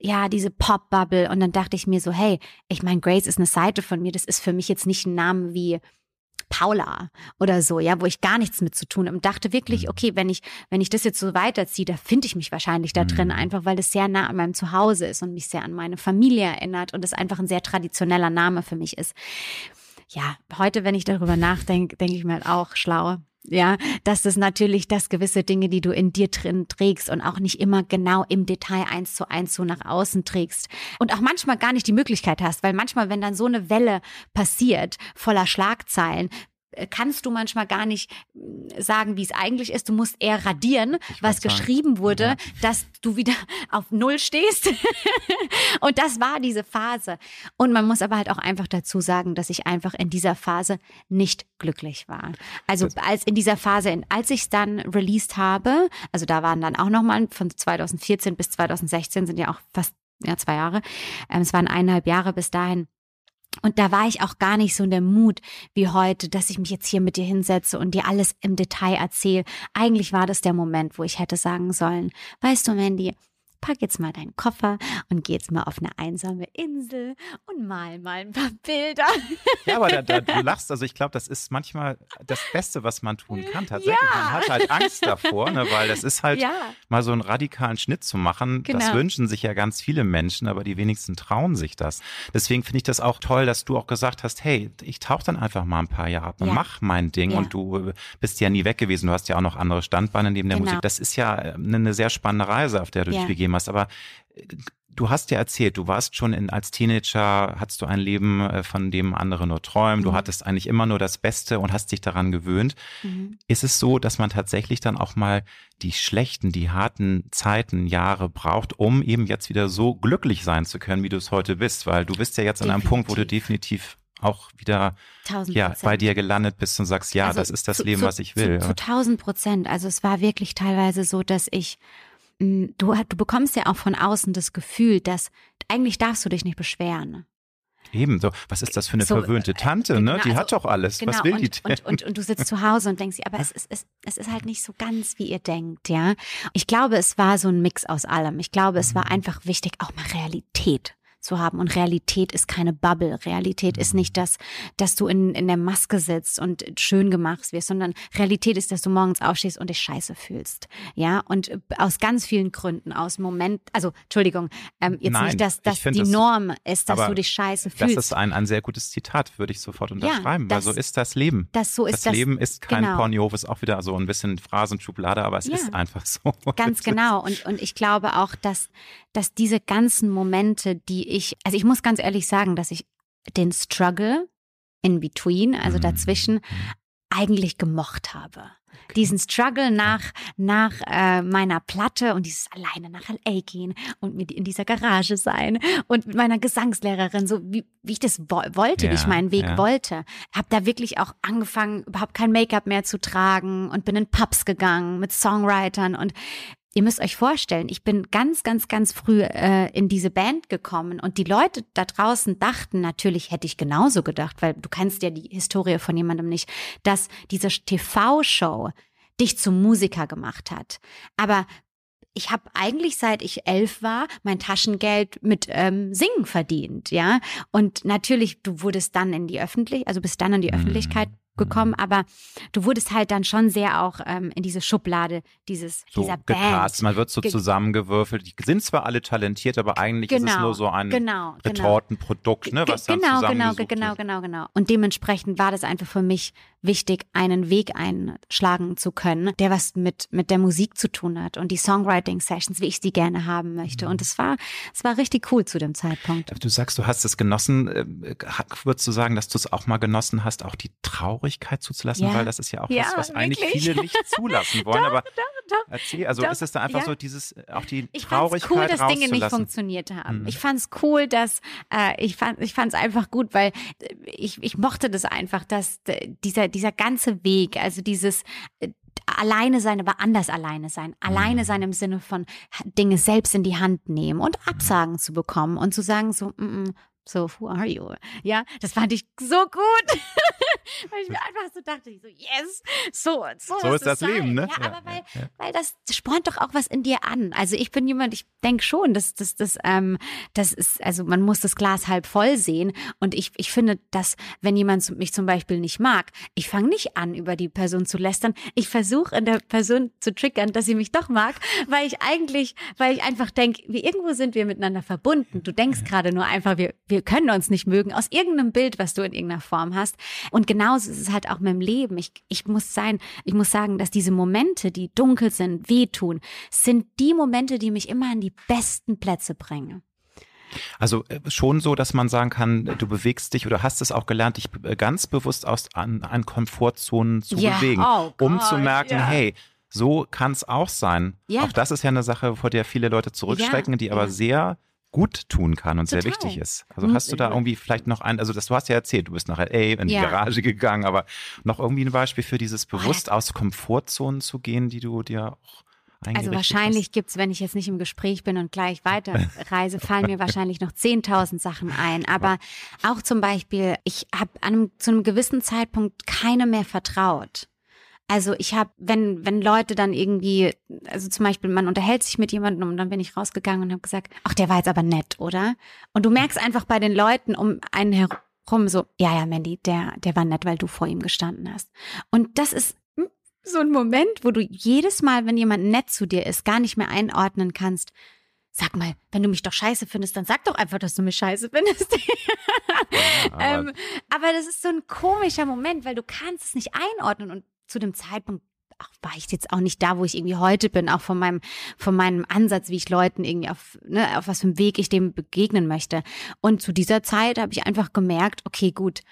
ja, diese Pop-Bubble. Und dann dachte ich mir so, hey, ich meine, Grace ist eine Seite von mir. Das ist für mich jetzt nicht ein Name wie Paula oder so, ja, wo ich gar nichts mit zu tun habe und dachte wirklich, mhm. okay, wenn ich, wenn ich das jetzt so weiterziehe, da finde ich mich wahrscheinlich da drin, mhm. einfach weil es sehr nah an meinem Zuhause ist und mich sehr an meine Familie erinnert und es einfach ein sehr traditioneller Name für mich ist. Ja, heute, wenn ich darüber nachdenke, denke ich mir halt auch schlau. Ja, das natürlich, dass gewisse Dinge, die du in dir drin trägst und auch nicht immer genau im Detail eins zu eins so nach außen trägst und auch manchmal gar nicht die Möglichkeit hast, weil manchmal, wenn dann so eine Welle passiert, voller Schlagzeilen, kannst du manchmal gar nicht äh, sagen, wie es eigentlich ist. Du musst eher radieren, ich was geschrieben wurde, ja. dass du wieder *laughs* auf Null stehst. *laughs* und das war diese Phase. Und man muss aber halt auch einfach dazu sagen, dass ich einfach in dieser Phase nicht glücklich war. Also als in dieser Phase, als ich es dann released habe, also da waren dann auch nochmal von 2014 bis 2016 sind ja auch fast ja, zwei Jahre. Ähm, es waren eineinhalb Jahre bis dahin und da war ich auch gar nicht so in der Mut wie heute, dass ich mich jetzt hier mit dir hinsetze und dir alles im Detail erzähle. Eigentlich war das der Moment, wo ich hätte sagen sollen, weißt du, Mandy, pack jetzt mal deinen Koffer und geh jetzt mal auf eine einsame Insel und mal mal ein paar Bilder. Ja, aber da, da, du *laughs* lachst, also ich glaube, das ist manchmal das Beste, was man tun kann. Tatsächlich, ja. man hat halt Angst davor, ne, weil das ist halt ja. mal so einen radikalen Schnitt zu machen. Genau. Das wünschen sich ja ganz viele Menschen, aber die wenigsten trauen sich das. Deswegen finde ich das auch toll, dass du auch gesagt hast, hey, ich tauche dann einfach mal ein paar Jahre ab und ja. mach mein Ding und du bist ja nie weg gewesen. Du hast ja auch noch andere Standbeine neben der genau. Musik. Das ist ja eine sehr spannende Reise, auf der du dich begeben hast. Aber äh, du hast ja erzählt, du warst schon in, als Teenager, hattest du ein Leben, äh, von dem andere nur träumen. Mhm. Du hattest eigentlich immer nur das Beste und hast dich daran gewöhnt. Mhm. Ist es so, dass man tatsächlich dann auch mal die schlechten, die harten Zeiten, Jahre braucht, um eben jetzt wieder so glücklich sein zu können, wie du es heute bist? Weil du bist ja jetzt definitiv. an einem Punkt, wo du definitiv auch wieder ja, bei dir gelandet bist und sagst, ja, also das ist das zu, Leben, zu, was ich will. Zu, zu 1000 Prozent. Also es war wirklich teilweise so, dass ich du, du bekommst ja auch von außen das Gefühl, dass eigentlich darfst du dich nicht beschweren. Eben, so, was ist das für eine so, verwöhnte Tante, ne? Genau, die hat also, doch alles. Genau, was will und, die denn? Und, und, und, du sitzt zu Hause und denkst, aber es ist, es, es ist halt nicht so ganz, wie ihr denkt, ja. Ich glaube, es war so ein Mix aus allem. Ich glaube, es war mhm. einfach wichtig, auch mal Realität zu haben. Und Realität ist keine Bubble. Realität ist nicht das, dass du in, in der Maske sitzt und schön gemacht wirst, sondern Realität ist, dass du morgens aufstehst und dich scheiße fühlst. Ja, und aus ganz vielen Gründen, aus Moment, also Entschuldigung, ähm, jetzt Nein, nicht, dass, dass die das, Norm ist, dass du dich scheiße fühlst. Das ist ein, ein sehr gutes Zitat, würde ich sofort unterschreiben, ja, das, weil so ist das Leben. Das, so ist das, das Leben ist kein genau. Pornhof, ist auch wieder so ein bisschen Phrasenschublade, aber es ja, ist einfach so. Ganz *laughs* genau. Und, und ich glaube auch, dass, dass diese ganzen Momente, die ich, also ich muss ganz ehrlich sagen, dass ich den Struggle in between, also mhm. dazwischen, eigentlich gemocht habe. Diesen Struggle nach, nach äh, meiner Platte und dieses alleine nach LA gehen und mit in dieser Garage sein und mit meiner Gesangslehrerin, so wie, wie ich das wo wollte, ja, wie ich meinen Weg ja. wollte. Hab da wirklich auch angefangen, überhaupt kein Make-up mehr zu tragen und bin in Pubs gegangen mit Songwritern und Ihr müsst euch vorstellen, ich bin ganz, ganz, ganz früh äh, in diese Band gekommen und die Leute da draußen dachten, natürlich hätte ich genauso gedacht, weil du kennst ja die Historie von jemandem nicht, dass diese TV-Show dich zum Musiker gemacht hat. Aber ich habe eigentlich seit ich elf war mein Taschengeld mit ähm, Singen verdient, ja. Und natürlich, du wurdest dann in die Öffentlichkeit, also bist dann in die mhm. Öffentlichkeit gekommen, aber du wurdest halt dann schon sehr auch ähm, in diese Schublade dieses so dieser gecast. Man wird so zusammengewürfelt. Die sind zwar alle talentiert, aber eigentlich genau, ist es genau, nur so ein genau, genau. Retortenprodukt, ne, was dann genau, genau, genau, genau, genau. Und dementsprechend war das einfach für mich wichtig, einen Weg einschlagen zu können, der was mit mit der Musik zu tun hat und die Songwriting Sessions, wie ich sie gerne haben möchte. Und es war es war richtig cool zu dem Zeitpunkt. Du sagst, du hast es genossen. Äh, würdest du sagen, dass du es auch mal genossen hast, auch die Traurigkeit zuzulassen, ja. weil das ist ja auch ja, was, was eigentlich viele nicht *laughs* zulassen wollen. doch, aber doch, doch, erzähl, also doch, ist es da einfach ja. so dieses, auch die ich Traurigkeit cool, dass Dinge nicht funktioniert haben. Mhm. Ich fand es cool, dass äh, ich fand ich fand es einfach gut, weil äh, ich, ich mochte das einfach, dass dieser dieser ganze Weg, also dieses äh, alleine sein, aber anders alleine sein. Alleine mhm. sein im Sinne von Dinge selbst in die Hand nehmen und Absagen zu bekommen und zu sagen so, mm -mm, so, who are you? Ja, das fand ich so gut. *laughs* weil ich mir einfach so dachte, so, yes, so, so, so ist das sein. Leben, ne? Ja, ja aber weil, ja. weil das spornt doch auch was in dir an. Also ich bin jemand, ich denke schon, dass das, das, ähm, das ist, also man muss das Glas halb voll sehen. Und ich, ich finde, dass wenn jemand mich zum Beispiel nicht mag, ich fange nicht an, über die Person zu lästern. Ich versuche in der Person zu triggern, dass sie mich doch mag, weil ich eigentlich, weil ich einfach denke, wie irgendwo sind wir miteinander verbunden. Du denkst gerade nur einfach, wir, wir können uns nicht mögen aus irgendeinem Bild, was du in irgendeiner Form hast. Und genauso ist es halt auch mit dem Leben. Ich, ich muss sein, ich muss sagen, dass diese Momente, die dunkel sind, wehtun, sind die Momente, die mich immer an die besten Plätze bringen. Also äh, schon so, dass man sagen kann, du bewegst dich oder hast es auch gelernt, dich ganz bewusst aus an, an Komfortzonen zu yeah. bewegen, oh um zu merken, yeah. hey, so kann es auch sein. Yeah. Auch das ist ja eine Sache, vor der viele Leute zurückschrecken, die aber sehr gut tun kann und Total. sehr wichtig ist. Also mhm. hast du da irgendwie vielleicht noch ein, also das, du hast ja erzählt, du bist nach LA in die Garage gegangen, aber noch irgendwie ein Beispiel für dieses bewusst aus Komfortzonen zu gehen, die du dir auch also wahrscheinlich gibt es, wenn ich jetzt nicht im Gespräch bin und gleich weiterreise, *laughs* fallen mir wahrscheinlich noch 10.000 Sachen ein. Aber auch zum Beispiel, ich habe zu einem gewissen Zeitpunkt keine mehr vertraut. Also ich habe, wenn wenn Leute dann irgendwie, also zum Beispiel man unterhält sich mit jemandem und dann bin ich rausgegangen und habe gesagt, ach der war jetzt aber nett, oder? Und du merkst einfach bei den Leuten um einen herum so, ja ja Mandy, der der war nett, weil du vor ihm gestanden hast. Und das ist so ein Moment, wo du jedes Mal, wenn jemand nett zu dir ist, gar nicht mehr einordnen kannst. Sag mal, wenn du mich doch scheiße findest, dann sag doch einfach, dass du mich scheiße findest. Ja, aber, *laughs* ähm, aber das ist so ein komischer Moment, weil du kannst es nicht einordnen und zu dem Zeitpunkt ach, war ich jetzt auch nicht da, wo ich irgendwie heute bin, auch von meinem, von meinem Ansatz, wie ich Leuten irgendwie auf, ne, auf was für einem Weg ich dem begegnen möchte. Und zu dieser Zeit habe ich einfach gemerkt, okay, gut,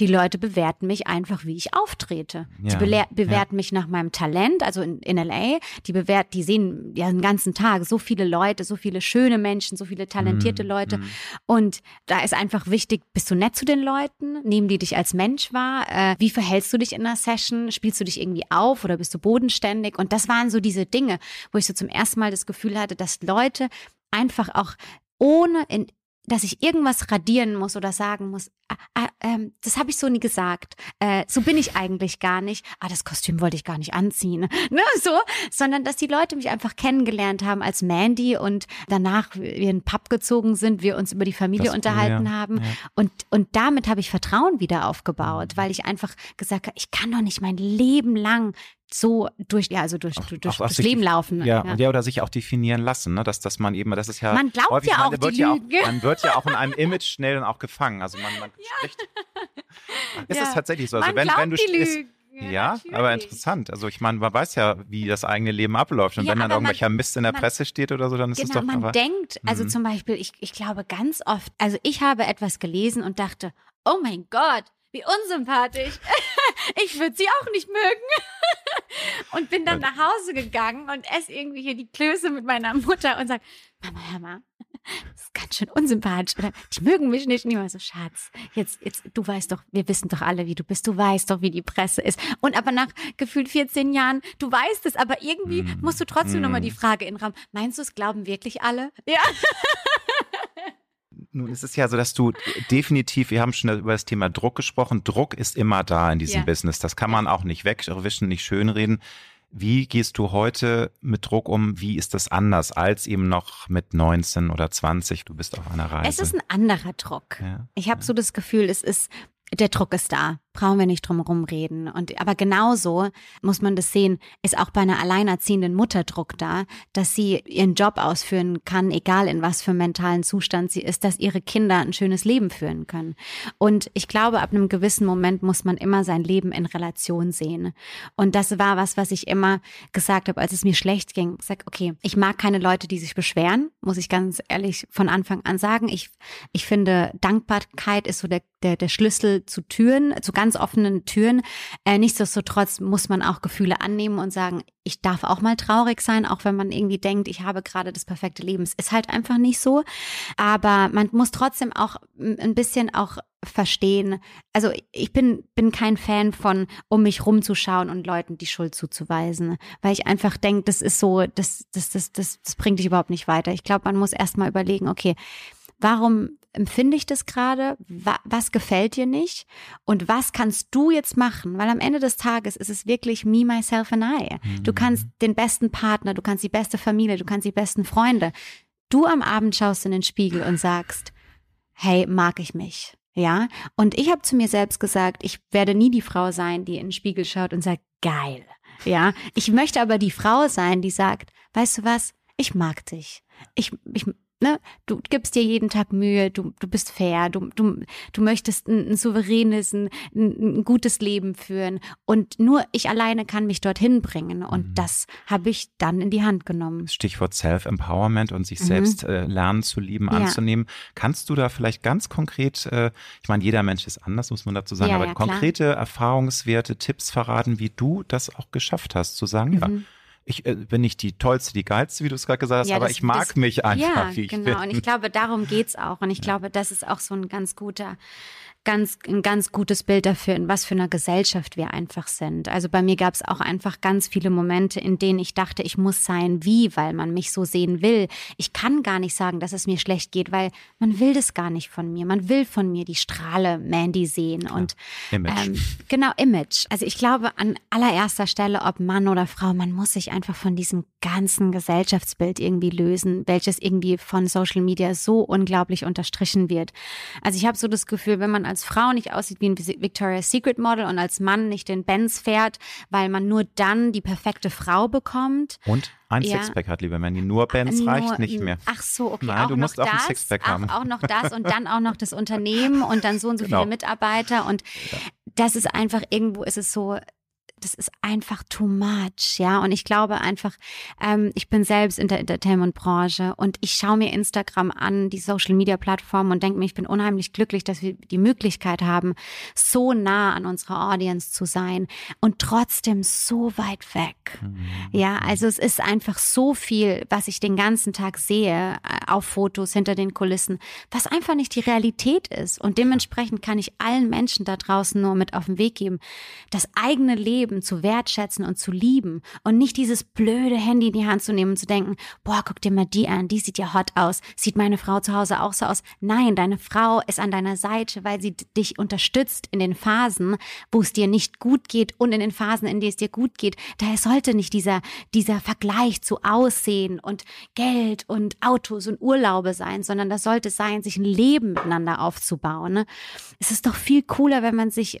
die Leute bewerten mich einfach, wie ich auftrete. Ja, die bewerten ja. mich nach meinem Talent, also in, in LA. Die bewerten, die sehen ja den ganzen Tag so viele Leute, so viele schöne Menschen, so viele talentierte mm, Leute. Mm. Und da ist einfach wichtig, bist du nett zu den Leuten? Nehmen die dich als Mensch wahr? Äh, wie verhältst du dich in einer Session? Spielst du dich irgendwie auf oder bist du bodenständig? Und das waren so diese Dinge, wo ich so zum ersten Mal das Gefühl hatte, dass Leute einfach auch ohne in dass ich irgendwas radieren muss oder sagen muss, ah, ah, ähm, das habe ich so nie gesagt. Äh, so bin ich eigentlich gar nicht. Ah, das Kostüm wollte ich gar nicht anziehen. *laughs* Ne, so, sondern dass die Leute mich einfach kennengelernt haben als Mandy und danach wir in den Pub gezogen sind, wir uns über die Familie das, unterhalten ja, haben. Ja. Und, und damit habe ich Vertrauen wieder aufgebaut, weil ich einfach gesagt habe, ich kann doch nicht mein Leben lang so durch, ja, also durch, auch, durch auch das Leben laufen. Ja, ja, ja, oder sich auch definieren lassen, ne? dass, dass man eben, das ist ja. Man glaubt häufig, ja auch, man, die Lüge. Ja auch, man wird ja auch in einem Image schnell dann auch gefangen. Also man, man *laughs* ja. spricht. *laughs* Ist ja. es tatsächlich so? Also man wenn, wenn du ist, ja, Natürlich. aber interessant. Also ich meine, man weiß ja, wie das eigene Leben abläuft. Und ja, wenn dann irgendwelcher Mist in der man, Presse steht oder so, dann ist genau, es doch. Man aber, denkt, also mhm. zum Beispiel, ich, ich glaube ganz oft, also ich habe etwas gelesen und dachte, oh mein Gott, wie unsympathisch. *laughs* ich würde sie auch nicht mögen. *laughs* und bin dann nach Hause gegangen und esse irgendwie hier die Klöße mit meiner Mutter und sage, Mama, hör mal, das ist ganz schön unsympathisch. Oder die mögen mich nicht. Und ich war so, Schatz, jetzt, jetzt, du weißt doch, wir wissen doch alle, wie du bist. Du weißt doch, wie die Presse ist. Und aber nach gefühlt 14 Jahren, du weißt es, aber irgendwie mm. musst du trotzdem mm. nochmal die Frage in den Raum. Meinst du, es glauben wirklich alle? Ja. *laughs* Nun ist es ja so, dass du definitiv, wir haben schon über das Thema Druck gesprochen. Druck ist immer da in diesem ja. Business. Das kann man auch nicht wegwischen, nicht schönreden. Wie gehst du heute mit Druck um? Wie ist das anders als eben noch mit 19 oder 20? Du bist auf einer Reise. Es ist ein anderer Druck. Ja, ich habe ja. so das Gefühl, es ist der Druck ist da, brauchen wir nicht drum herum reden. Und aber genauso muss man das sehen, ist auch bei einer alleinerziehenden Mutter Druck da, dass sie ihren Job ausführen kann, egal in was für mentalen Zustand sie ist, dass ihre Kinder ein schönes Leben führen können. Und ich glaube, ab einem gewissen Moment muss man immer sein Leben in Relation sehen. Und das war was, was ich immer gesagt habe, als es mir schlecht ging. Ich sag, okay, ich mag keine Leute, die sich beschweren, muss ich ganz ehrlich von Anfang an sagen. Ich, ich finde, Dankbarkeit ist so der, der, der Schlüssel zu Türen, zu ganz offenen Türen. Äh, nichtsdestotrotz muss man auch Gefühle annehmen und sagen, ich darf auch mal traurig sein, auch wenn man irgendwie denkt, ich habe gerade das perfekte Leben. Es ist halt einfach nicht so. Aber man muss trotzdem auch ein bisschen auch verstehen. Also ich bin, bin kein Fan von, um mich rumzuschauen und Leuten die Schuld zuzuweisen, weil ich einfach denke, das ist so, das, das, das, das, das bringt dich überhaupt nicht weiter. Ich glaube, man muss erst mal überlegen, okay, warum empfinde ich das gerade? was gefällt dir nicht? Und was kannst du jetzt machen? Weil am Ende des Tages ist es wirklich me, myself and I. Mhm. Du kannst den besten Partner, du kannst die beste Familie, du kannst die besten Freunde. Du am Abend schaust in den Spiegel und sagst, hey, mag ich mich? Ja, und ich habe zu mir selbst gesagt, ich werde nie die Frau sein, die in den Spiegel schaut und sagt, geil. Ja, ich möchte aber die Frau sein, die sagt, weißt du was, ich mag dich. Ich, ich, ne, du gibst dir jeden Tag Mühe, du, du bist fair, du, du, du möchtest ein, ein souveränes, ein, ein, gutes Leben führen. Und nur ich alleine kann mich dorthin bringen. Und mhm. das habe ich dann in die Hand genommen. Stichwort Self-Empowerment und sich mhm. selbst äh, lernen zu lieben, ja. anzunehmen. Kannst du da vielleicht ganz konkret, äh, ich meine, jeder Mensch ist anders, muss man dazu sagen, ja, aber ja, konkrete Erfahrungswerte, Tipps verraten, wie du das auch geschafft hast, zu sagen, mhm. ja ich äh, bin nicht die tollste, die geilste, wie du es gerade gesagt hast, ja, aber das, ich mag das, mich einfach, ja, wie ich genau. bin. Und ich glaube, darum geht's auch. Und ich ja. glaube, das ist auch so ein ganz guter ganz, ein ganz gutes Bild dafür, in was für einer Gesellschaft wir einfach sind. Also bei mir gab es auch einfach ganz viele Momente, in denen ich dachte, ich muss sein wie, weil man mich so sehen will. Ich kann gar nicht sagen, dass es mir schlecht geht, weil man will das gar nicht von mir. Man will von mir die Strahle Mandy sehen Klar. und Image. Ähm, genau Image. Also ich glaube an allererster Stelle, ob Mann oder Frau, man muss sich einfach von diesem ganzen Gesellschaftsbild irgendwie lösen, welches irgendwie von Social Media so unglaublich unterstrichen wird. Also ich habe so das Gefühl, wenn man als als Frau nicht aussieht wie ein Victoria's Secret Model und als Mann nicht den Benz fährt, weil man nur dann die perfekte Frau bekommt. Und ein ja. Sixpack hat, liebe Mandy. Nur Benz nur, reicht nicht mehr. Ach so, okay. Nein, auch du musst auch ein Sixpack auch, haben. Auch noch das und dann auch noch das Unternehmen und dann so und so *laughs* genau. viele Mitarbeiter. Und ja. das ist einfach, irgendwo ist es so, das ist einfach too much, ja. Und ich glaube einfach, ähm, ich bin selbst in der Entertainment-Branche und ich schaue mir Instagram an, die Social-Media-Plattform und denke mir, ich bin unheimlich glücklich, dass wir die Möglichkeit haben, so nah an unserer Audience zu sein und trotzdem so weit weg. Mhm. Ja, also es ist einfach so viel, was ich den ganzen Tag sehe äh, auf Fotos hinter den Kulissen, was einfach nicht die Realität ist. Und dementsprechend kann ich allen Menschen da draußen nur mit auf den Weg geben, das eigene Leben Leben zu wertschätzen und zu lieben und nicht dieses blöde Handy in die Hand zu nehmen und zu denken, boah, guck dir mal die an, die sieht ja hot aus. Sieht meine Frau zu Hause auch so aus? Nein, deine Frau ist an deiner Seite, weil sie dich unterstützt in den Phasen, wo es dir nicht gut geht und in den Phasen, in denen es dir gut geht. Daher sollte nicht dieser, dieser Vergleich zu Aussehen und Geld und Autos und Urlaube sein, sondern das sollte sein, sich ein Leben miteinander aufzubauen. Ne? Es ist doch viel cooler, wenn man sich,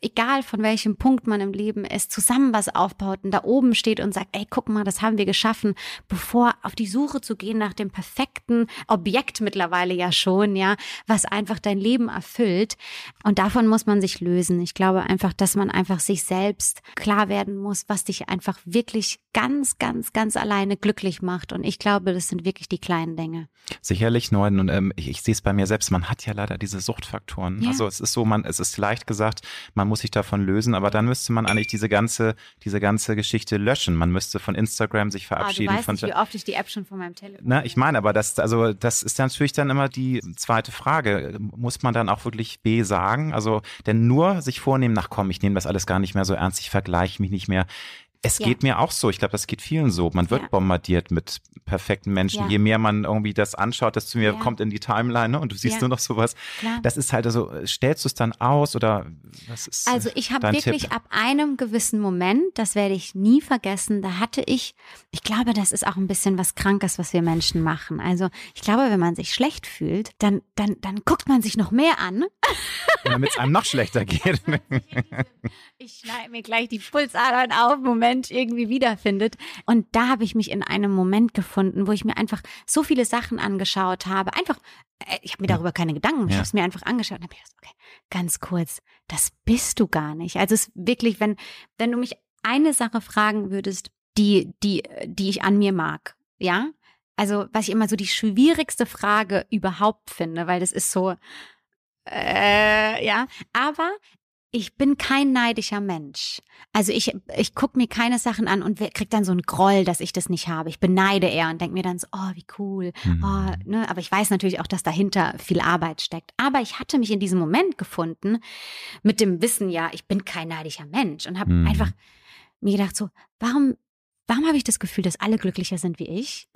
egal von welchem Punkt man im Leben ist, zusammen was aufbaut und da oben steht und sagt, ey, guck mal, das haben wir geschaffen, bevor auf die Suche zu gehen nach dem perfekten Objekt mittlerweile ja schon, ja, was einfach dein Leben erfüllt. Und davon muss man sich lösen. Ich glaube einfach, dass man einfach sich selbst klar werden muss, was dich einfach wirklich ganz, ganz, ganz alleine glücklich macht. Und ich glaube, das sind wirklich die kleinen Dinge. Sicherlich, Neuen. Und ähm, ich, ich sehe es bei mir selbst. Man hat ja leider diese Suchtfaktoren. Ja. Also es ist so, man, es ist leicht gesagt, man muss sich davon lösen, aber dann müsste man eigentlich die diese ganze, diese ganze Geschichte löschen. Man müsste von Instagram sich verabschieden. Ah, du weißt nicht, wie oft ich die App schon von meinem Telefon. Na, ich meine, aber das, also das ist natürlich dann immer die zweite Frage. Muss man dann auch wirklich B sagen? Also, denn nur sich vornehmen, nach komm, ich nehme das alles gar nicht mehr so ernst, ich vergleiche mich nicht mehr. Es ja. geht mir auch so. Ich glaube, das geht vielen so. Man wird ja. bombardiert mit perfekten Menschen. Ja. Je mehr man irgendwie das anschaut, desto mehr kommt in die Timeline ne? und du siehst nur noch sowas. Klar. Das ist halt also, stellst du es dann aus oder was ist Also ich habe wirklich Tipp? ab einem gewissen Moment, das werde ich nie vergessen, da hatte ich, ich glaube, das ist auch ein bisschen was Krankes, was wir Menschen machen. Also ich glaube, wenn man sich schlecht fühlt, dann, dann, dann guckt man sich noch mehr an. Damit es einem noch schlechter *laughs* geht. ich schneide mir gleich die Pulsadern auf, Moment. Moment irgendwie wiederfindet. Und da habe ich mich in einem Moment gefunden, wo ich mir einfach so viele Sachen angeschaut habe. Einfach, äh, ich habe mir darüber keine Gedanken, ich habe es mir einfach angeschaut und habe gedacht, okay, ganz kurz, das bist du gar nicht. Also es ist wirklich, wenn, wenn du mich eine Sache fragen würdest, die, die, die ich an mir mag, ja? Also, was ich immer so die schwierigste Frage überhaupt finde, weil das ist so, äh, ja, aber ich bin kein neidischer Mensch. Also ich, ich gucke mir keine Sachen an und krieg dann so einen Groll, dass ich das nicht habe. Ich beneide eher und denke mir dann so, oh, wie cool. Mhm. Oh, ne? Aber ich weiß natürlich auch, dass dahinter viel Arbeit steckt. Aber ich hatte mich in diesem Moment gefunden mit dem Wissen, ja, ich bin kein neidischer Mensch und habe mhm. einfach mir gedacht so, warum, warum habe ich das Gefühl, dass alle glücklicher sind wie ich?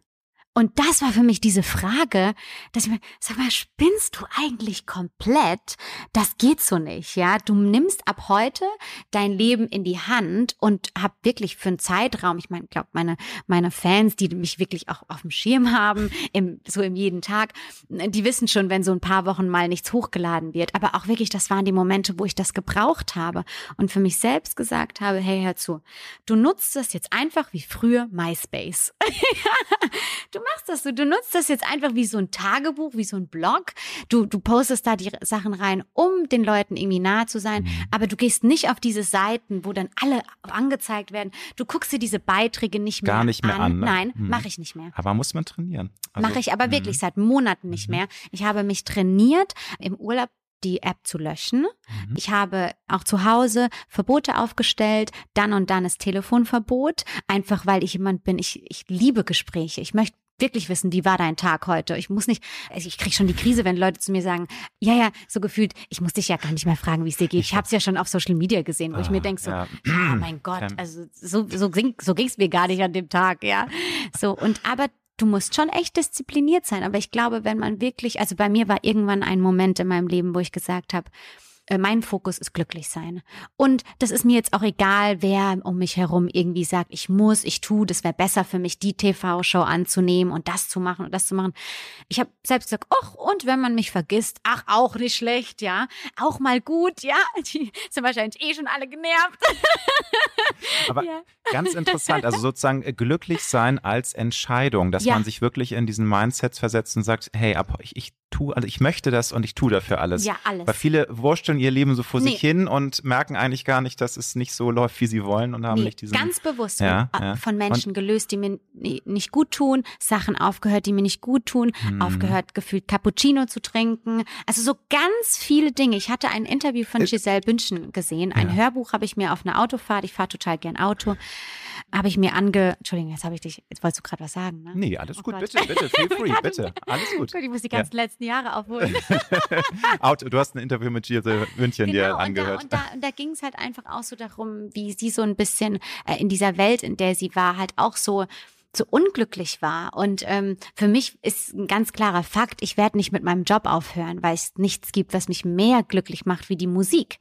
Und das war für mich diese Frage, dass ich mir, sag mal, spinnst du eigentlich komplett? Das geht so nicht, ja. Du nimmst ab heute dein Leben in die Hand und hab wirklich für einen Zeitraum, ich meine, glaube meine, meine Fans, die mich wirklich auch auf dem Schirm haben, im, so im jeden Tag, die wissen schon, wenn so ein paar Wochen mal nichts hochgeladen wird. Aber auch wirklich, das waren die Momente, wo ich das gebraucht habe und für mich selbst gesagt habe, hey, hör zu, du nutzt das jetzt einfach wie früher MySpace. *laughs* du machst das so, du nutzt das jetzt einfach wie so ein Tagebuch, wie so ein Blog. Du, du postest da die Sachen rein, um den Leuten irgendwie nahe zu sein. Mhm. Aber du gehst nicht auf diese Seiten, wo dann alle angezeigt werden. Du guckst dir diese Beiträge nicht mehr an. Gar nicht mehr an. an ne? Nein, mhm. mache ich nicht mehr. Aber muss man trainieren. Also, mache ich aber mh. wirklich seit Monaten nicht mhm. mehr. Ich habe mich trainiert, im Urlaub die App zu löschen. Mhm. Ich habe auch zu Hause Verbote aufgestellt. Dann und dann ist Telefonverbot. Einfach weil ich jemand bin, ich, ich liebe Gespräche. Ich möchte wirklich wissen, wie war dein Tag heute? Ich muss nicht, also ich kriege schon die Krise, wenn Leute zu mir sagen, ja, ja, so gefühlt, ich muss dich ja gar nicht mehr fragen, wie es dir geht. Ich habe es ja schon auf Social Media gesehen, wo ah, ich mir ah, denke so, ja. oh mein Gott, also so, so, so ging es mir gar nicht an dem Tag, ja. So, und aber du musst schon echt diszipliniert sein. Aber ich glaube, wenn man wirklich, also bei mir war irgendwann ein Moment in meinem Leben, wo ich gesagt habe, mein Fokus ist glücklich sein. Und das ist mir jetzt auch egal, wer um mich herum irgendwie sagt, ich muss, ich tu, das wäre besser für mich, die TV-Show anzunehmen und das zu machen und das zu machen. Ich habe selbst gesagt, ach, und wenn man mich vergisst, ach, auch nicht schlecht, ja, auch mal gut, ja. Die *laughs* sind wahrscheinlich eh schon alle genervt. *laughs* Aber ja. ganz interessant, also sozusagen äh, glücklich sein als Entscheidung, dass ja. man sich wirklich in diesen Mindsets versetzt und sagt, hey, ab, ich, ich tu, also ich möchte das und ich tue dafür alles. Ja, alles. Weil viele wursteln ihr Leben so vor nee. sich hin und merken eigentlich gar nicht, dass es nicht so läuft, wie sie wollen und haben nee, nicht diesen. Ganz bewusst ja, von, ja. von Menschen und, gelöst, die mir nicht gut tun, Sachen aufgehört, die mir nicht gut tun, mhm. aufgehört, gefühlt Cappuccino zu trinken. Also so ganz viele Dinge. Ich hatte ein Interview von Giselle Bündchen gesehen. Ein ja. Hörbuch habe ich mir auf einer Autofahrt, ich fahre total gern Auto, habe ich mir ange. Entschuldigung, jetzt habe ich dich. Jetzt wolltest du gerade was sagen, ne? Nee, alles oh gut, Gott. bitte, bitte, feel free, *laughs* bitte. Alles gut. gut ich muss die ganzen ja. letzten Jahre aufholen. *laughs* du hast ein Interview mit Gilles München genau, dir angehört. Und da, und da, und da ging es halt einfach auch so darum, wie sie so ein bisschen äh, in dieser Welt, in der sie war, halt auch so so unglücklich war. Und ähm, für mich ist ein ganz klarer Fakt, ich werde nicht mit meinem Job aufhören, weil es nichts gibt, was mich mehr glücklich macht wie die Musik.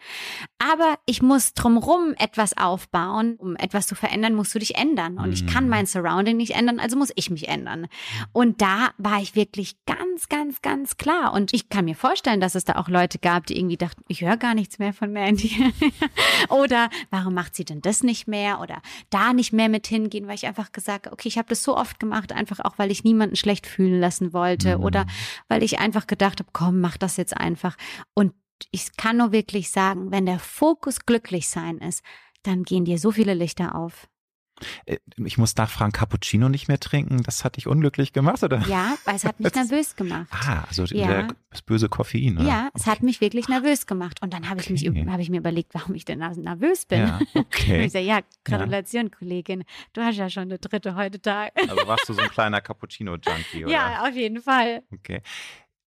Aber ich muss drumrum etwas aufbauen. Um etwas zu verändern, musst du dich ändern. Und ich kann mhm. mein Surrounding nicht ändern, also muss ich mich ändern. Und da war ich wirklich ganz, ganz, ganz klar. Und ich kann mir vorstellen, dass es da auch Leute gab, die irgendwie dachten, ich höre gar nichts mehr von Mandy. *laughs* Oder warum macht sie denn das nicht mehr? Oder da nicht mehr mit hingehen, weil ich einfach gesagt habe, okay, ich habe das so oft gemacht, einfach auch, weil ich niemanden schlecht fühlen lassen wollte mhm. oder weil ich einfach gedacht habe, komm, mach das jetzt einfach. Und ich kann nur wirklich sagen, wenn der Fokus glücklich sein ist, dann gehen dir so viele Lichter auf. Äh, ich muss nachfragen, Cappuccino nicht mehr trinken, das hat dich unglücklich gemacht, oder? Ja, weil es hat mich *laughs* nervös gemacht. Ah, also ja. der, das böse Koffein, oder? Ja, es hat mich wirklich nervös gemacht. Und dann habe okay. ich, hab ich mir überlegt, warum ich denn nervös bin. Ja, *laughs* okay. ich sage, ja, Gratulation, ja. Kollegin, du hast ja schon eine dritte heute Tag. Also warst du so ein *laughs* kleiner Cappuccino-Junkie, oder? Ja, auf jeden Fall. Okay.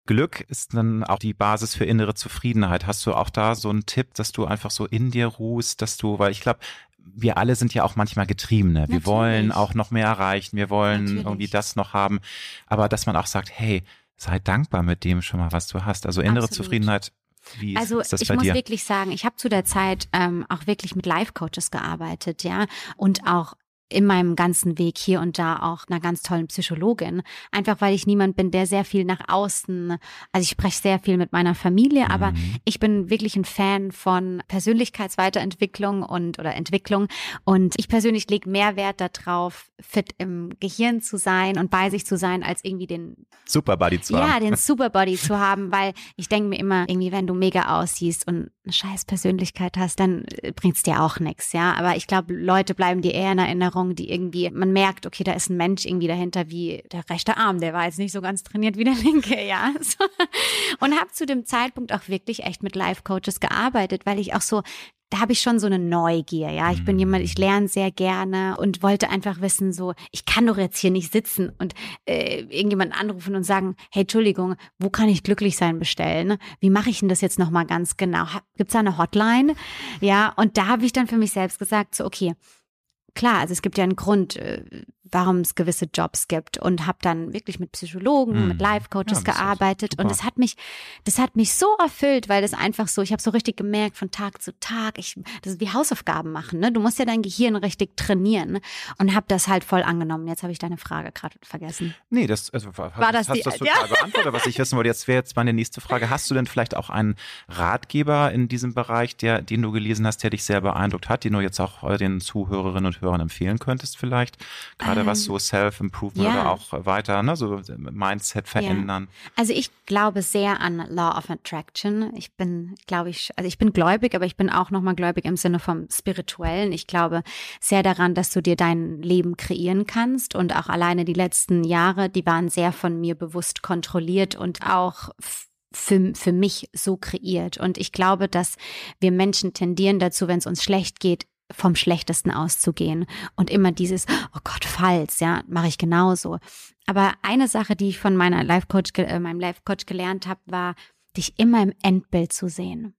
Glück ist dann auch die Basis für innere Zufriedenheit. Hast du auch da so einen Tipp, dass du einfach so in dir ruhst, dass du, weil ich glaube, wir alle sind ja auch manchmal Getriebene. Natürlich. Wir wollen auch noch mehr erreichen. Wir wollen Natürlich. irgendwie das noch haben. Aber dass man auch sagt, hey, sei dankbar mit dem schon mal, was du hast. Also innere Absolut. Zufriedenheit wie also ist das ich muss dir? wirklich sagen, ich habe zu der Zeit ähm, auch wirklich mit Life-Coaches gearbeitet, ja, und auch in meinem ganzen Weg hier und da auch einer ganz tollen Psychologin. Einfach weil ich niemand bin, der sehr viel nach außen, also ich spreche sehr viel mit meiner Familie, aber mhm. ich bin wirklich ein Fan von Persönlichkeitsweiterentwicklung und oder Entwicklung. Und ich persönlich lege mehr Wert darauf, fit im Gehirn zu sein und bei sich zu sein, als irgendwie den Superbody zu haben. Ja, den *laughs* Superbody zu haben, weil ich denke mir immer, irgendwie, wenn du mega aussiehst und eine scheiß Persönlichkeit hast, dann äh, bringt's dir auch nichts, ja. Aber ich glaube, Leute bleiben dir eher in Erinnerung, die irgendwie, man merkt, okay, da ist ein Mensch irgendwie dahinter, wie der rechte Arm, der war jetzt nicht so ganz trainiert wie der linke, ja. *laughs* So. Und habe zu dem Zeitpunkt auch wirklich echt mit Life-Coaches gearbeitet, weil ich auch so da habe ich schon so eine Neugier, ja. Ich bin jemand, ich lerne sehr gerne und wollte einfach wissen, so, ich kann doch jetzt hier nicht sitzen und äh, irgendjemanden anrufen und sagen, hey, Entschuldigung, wo kann ich glücklich sein bestellen? Wie mache ich denn das jetzt nochmal ganz genau? Gibt es da eine Hotline? Ja, und da habe ich dann für mich selbst gesagt, so, okay, klar, also es gibt ja einen Grund, äh, warum es gewisse Jobs gibt und habe dann wirklich mit Psychologen, mhm. mit Life Coaches ja, gearbeitet und das hat mich das hat mich so erfüllt, weil das einfach so, ich habe so richtig gemerkt von Tag zu Tag, ich das ist wie Hausaufgaben machen, ne? Du musst ja dein Gehirn richtig trainieren und habe das halt voll angenommen. Jetzt habe ich deine Frage gerade vergessen. Nee, das also war das hast die, das *laughs* total ja. beantwortet, was ich wissen wollte. Jetzt wäre jetzt meine nächste Frage, hast du denn vielleicht auch einen Ratgeber in diesem Bereich, der den du gelesen hast, der dich sehr beeindruckt hat, den du jetzt auch den Zuhörerinnen und Hörern empfehlen könntest vielleicht? Gerade ähm, was so Self-Improvement ja. oder auch weiter, ne, so Mindset verändern. Ja. Also ich glaube sehr an Law of Attraction. Ich bin, glaube ich, also ich bin gläubig, aber ich bin auch nochmal gläubig im Sinne vom Spirituellen. Ich glaube sehr daran, dass du dir dein Leben kreieren kannst und auch alleine die letzten Jahre, die waren sehr von mir bewusst kontrolliert und auch für, für mich so kreiert. Und ich glaube, dass wir Menschen tendieren dazu, wenn es uns schlecht geht, vom Schlechtesten auszugehen und immer dieses, oh Gott, falls, ja, mache ich genauso. Aber eine Sache, die ich von meiner Life Coach, äh, meinem Life Coach gelernt habe, war, dich immer im Endbild zu sehen.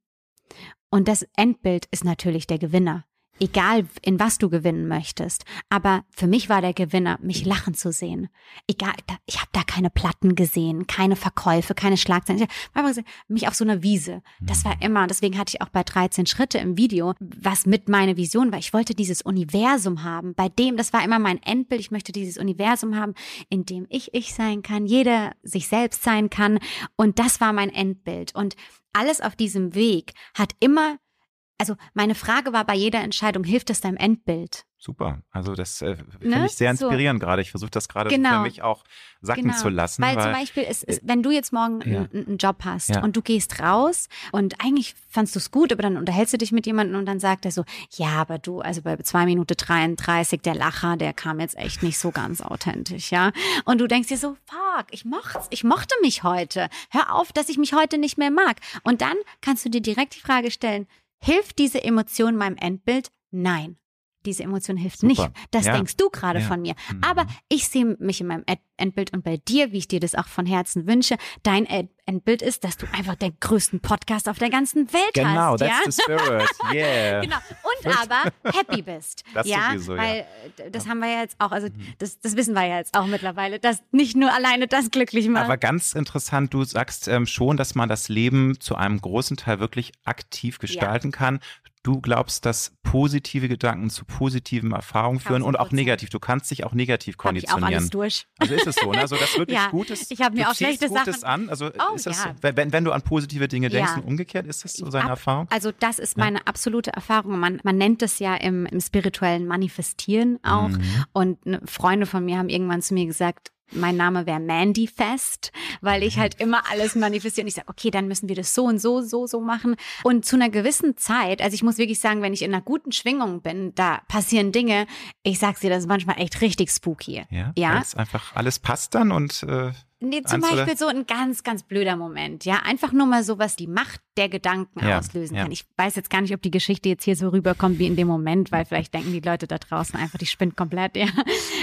Und das Endbild ist natürlich der Gewinner egal in was du gewinnen möchtest. Aber für mich war der Gewinner, mich lachen zu sehen. Egal, ich habe da keine Platten gesehen, keine Verkäufe, keine Schlagzeilen. Ich habe gesehen, mich auf so einer Wiese. Das war immer, deswegen hatte ich auch bei 13 Schritte im Video, was mit meiner Vision war. Ich wollte dieses Universum haben, bei dem, das war immer mein Endbild. Ich möchte dieses Universum haben, in dem ich ich sein kann, jeder sich selbst sein kann. Und das war mein Endbild. Und alles auf diesem Weg hat immer also meine Frage war bei jeder Entscheidung, hilft es deinem Endbild? Super. Also das äh, finde ne? ich sehr inspirierend so. gerade. Ich versuche das gerade genau. für mich auch sacken genau. zu lassen. Weil, weil zum Beispiel, ist, ist, wenn du jetzt morgen ja. einen, Job hast ja. und du gehst raus und eigentlich fandst du es gut, aber dann unterhältst du dich mit jemandem und dann sagt er so, ja, aber du, also bei zwei Minuten 33, der Lacher, der kam jetzt echt nicht so ganz authentisch, ja. Und du denkst dir so, fuck, ich mochte, ich mochte mich heute. Hör auf, dass ich mich heute nicht mehr mag. Und dann kannst du dir direkt die Frage stellen, Hilft diese Emotion meinem Endbild? Nein. Diese Emotion hilft Super. nicht. Das ja. denkst du gerade ja. von mir. Mhm. Aber ich sehe mich in meinem Endbild und bei dir, wie ich dir das auch von Herzen wünsche, dein Endbild ist, dass du einfach den größten Podcast auf der ganzen Welt genau, hast. Genau, that's ja? the spirit. *laughs* Yeah. genau. Und aber happy bist. *laughs* Das ja, sowieso, weil ja. das haben wir ja jetzt auch, also mhm. das, das wissen wir ja jetzt auch mittlerweile, dass nicht nur alleine das glücklich macht. Aber ganz interessant, du sagst ähm, schon, dass man das Leben zu einem großen Teil wirklich aktiv gestalten kann du glaubst, dass positive Gedanken zu positiven Erfahrungen führen und auch negativ. Du kannst dich auch negativ konditionieren. Hab ich auch alles durch. Also ist es so, ne? Also das *laughs* wirklich ja, Gutes. Ich habe mir auch schlechte Gutes Sachen an. Also oh, ist das ja. so, wenn, wenn du an positive Dinge denkst ja. und umgekehrt, ist das so seine Ab, Erfahrung? Also das ist meine absolute Erfahrung. Man, man nennt es ja im, im spirituellen Manifestieren auch. Mhm. Und ne, Freunde von mir haben irgendwann zu mir gesagt, mein Name wäre Mandy Fest, weil ich halt immer alles manifestiere und ich sage, okay, dann müssen wir das so und so, so, so machen. Und zu einer gewissen Zeit, also ich muss wirklich sagen, wenn ich in einer guten Schwingung bin, da passieren Dinge, ich sag's dir, das ist manchmal echt richtig spooky. Ja, ja. einfach alles passt dann und äh, Nee, zum Beispiel so ein ganz, ganz blöder Moment. Ja, einfach nur mal so, was die Macht der Gedanken ja, auslösen kann. Ich weiß jetzt gar nicht, ob die Geschichte jetzt hier so rüberkommt wie in dem Moment, weil vielleicht denken die Leute da draußen einfach, die spinnt komplett, ja.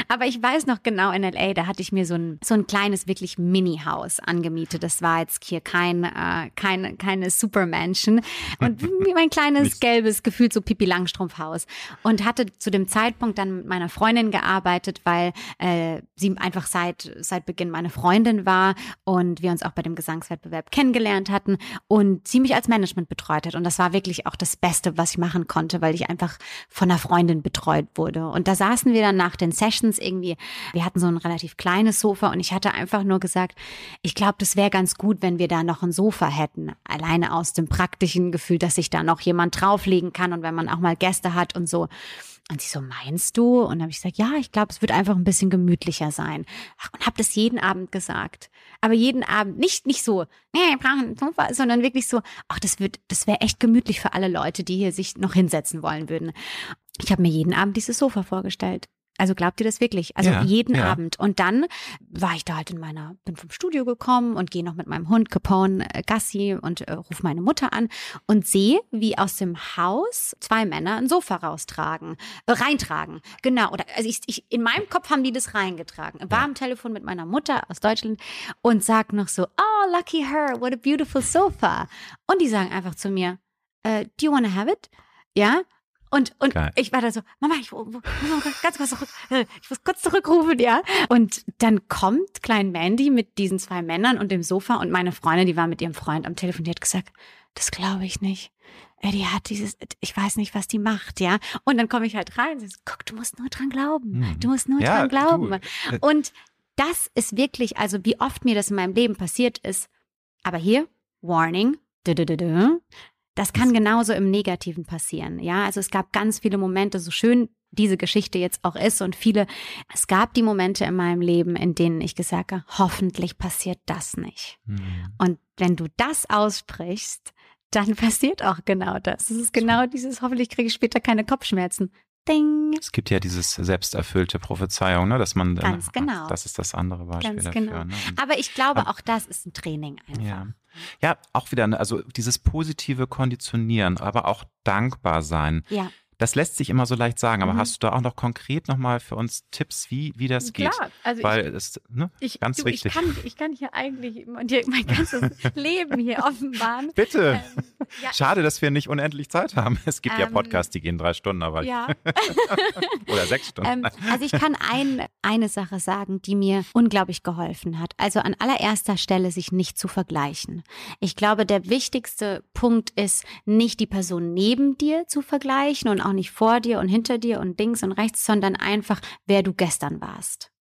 Aber ich weiß noch genau in LA, da hatte ich mir so ein, so ein kleines, wirklich Mini-Haus angemietet. Das war jetzt hier kein, äh, keine, keine Supermansion. Und mein kleines, *laughs* gelbes, gefühlt so Pipi Langstrumpf-Haus. Und hatte zu dem Zeitpunkt dann mit meiner Freundin gearbeitet, weil äh, sie einfach seit, seit Beginn meine Freundin Freundin war und wir uns auch bei dem Gesangswettbewerb kennengelernt hatten und sie mich als Management betreut hat. Und das war wirklich auch das Beste, was ich machen konnte, weil ich einfach von einer Freundin betreut wurde. Und da saßen wir dann nach den Sessions irgendwie, wir hatten so ein relativ kleines Sofa und ich hatte einfach nur gesagt, ich glaube, das wäre ganz gut, wenn wir da noch ein Sofa hätten. Alleine aus dem praktischen Gefühl, dass sich da noch jemand drauflegen kann und wenn man auch mal Gäste hat und so. Und sie so, meinst du? Und dann habe ich gesagt, ja, ich glaube, es wird einfach ein bisschen gemütlicher sein. Ach, und habe das jeden Abend gesagt. Aber jeden Abend nicht nicht so, nee, wir brauchen ein Sofa, sondern wirklich so, ach, das wird, das wäre echt gemütlich für alle Leute, die hier sich noch hinsetzen wollen würden. Ich habe mir jeden Abend dieses Sofa vorgestellt. Also glaubt ihr das wirklich? Also ja, jeden ja. Abend. Und dann war ich da halt in meiner, bin vom Studio gekommen und gehe noch mit meinem Hund Capone äh, Gassi und äh, rufe meine Mutter an und sehe, wie aus dem Haus zwei Männer ein Sofa raustragen, äh, reintragen. Genau. Oder also ich, ich, in meinem Kopf haben die das reingetragen. War ja. am Telefon mit meiner Mutter aus Deutschland und sag noch so, oh, lucky her, what a beautiful sofa. Und die sagen einfach zu mir, uh, do you wanna have it? Ja? Und, und ich war da so, Mama, ich muss ganz kurz zurück, *laughs* ich muss kurz zurückrufen, ja. Und dann kommt Klein Mandy mit diesen zwei Männern und dem Sofa und meine Freundin, die war mit ihrem Freund am Telefon, die hat gesagt, das glaube ich nicht. Die hat dieses, ich weiß nicht, was die macht, ja. Und dann komme ich halt rein und sage, guck, du musst nur dran glauben. Hm. Du musst nur ja, dran glauben. Du. Äh und das ist wirklich, also wie oft mir das in meinem Leben passiert ist. Aber hier, Warning, das kann genauso im Negativen passieren. Ja, also es gab ganz viele Momente, so schön diese Geschichte jetzt auch ist und viele, es gab die Momente in meinem Leben, in denen ich gesagt habe, hoffentlich passiert das nicht. Mhm. Und wenn du das aussprichst, dann *laughs* passiert auch genau das. Es ist genau dieses, hoffentlich kriege ich später keine Kopfschmerzen. Ding. Es gibt ja dieses selbsterfüllte Prophezeiung, ne, dass man ganz dann, genau. Das ist das andere Beispiel ganz genau. dafür. Ne? Aber ich glaube, auch das ist ein Training einfach. Ja. ja, auch wieder, ne, also dieses positive Konditionieren, aber auch dankbar sein. Ja. Das lässt sich immer so leicht sagen, aber mhm. hast du da auch noch konkret nochmal für uns Tipps, wie, wie das geht? Klar, also Weil ich, es, ne, ich, ganz du, wichtig. Ich kann, ich kann hier eigentlich mein ganzes *laughs* Leben hier offenbaren. Bitte. Ähm, ja. Schade, dass wir nicht unendlich Zeit haben. Es gibt ähm, ja Podcasts, die gehen drei Stunden, aber ja. *laughs* oder sechs Stunden. Ähm, also ich kann ein, eine Sache sagen, die mir unglaublich geholfen hat. Also an allererster Stelle sich nicht zu vergleichen. Ich glaube, der wichtigste Punkt ist, nicht die Person neben dir zu vergleichen und auch nicht vor dir und hinter dir und links und rechts, sondern einfach, wer du gestern warst.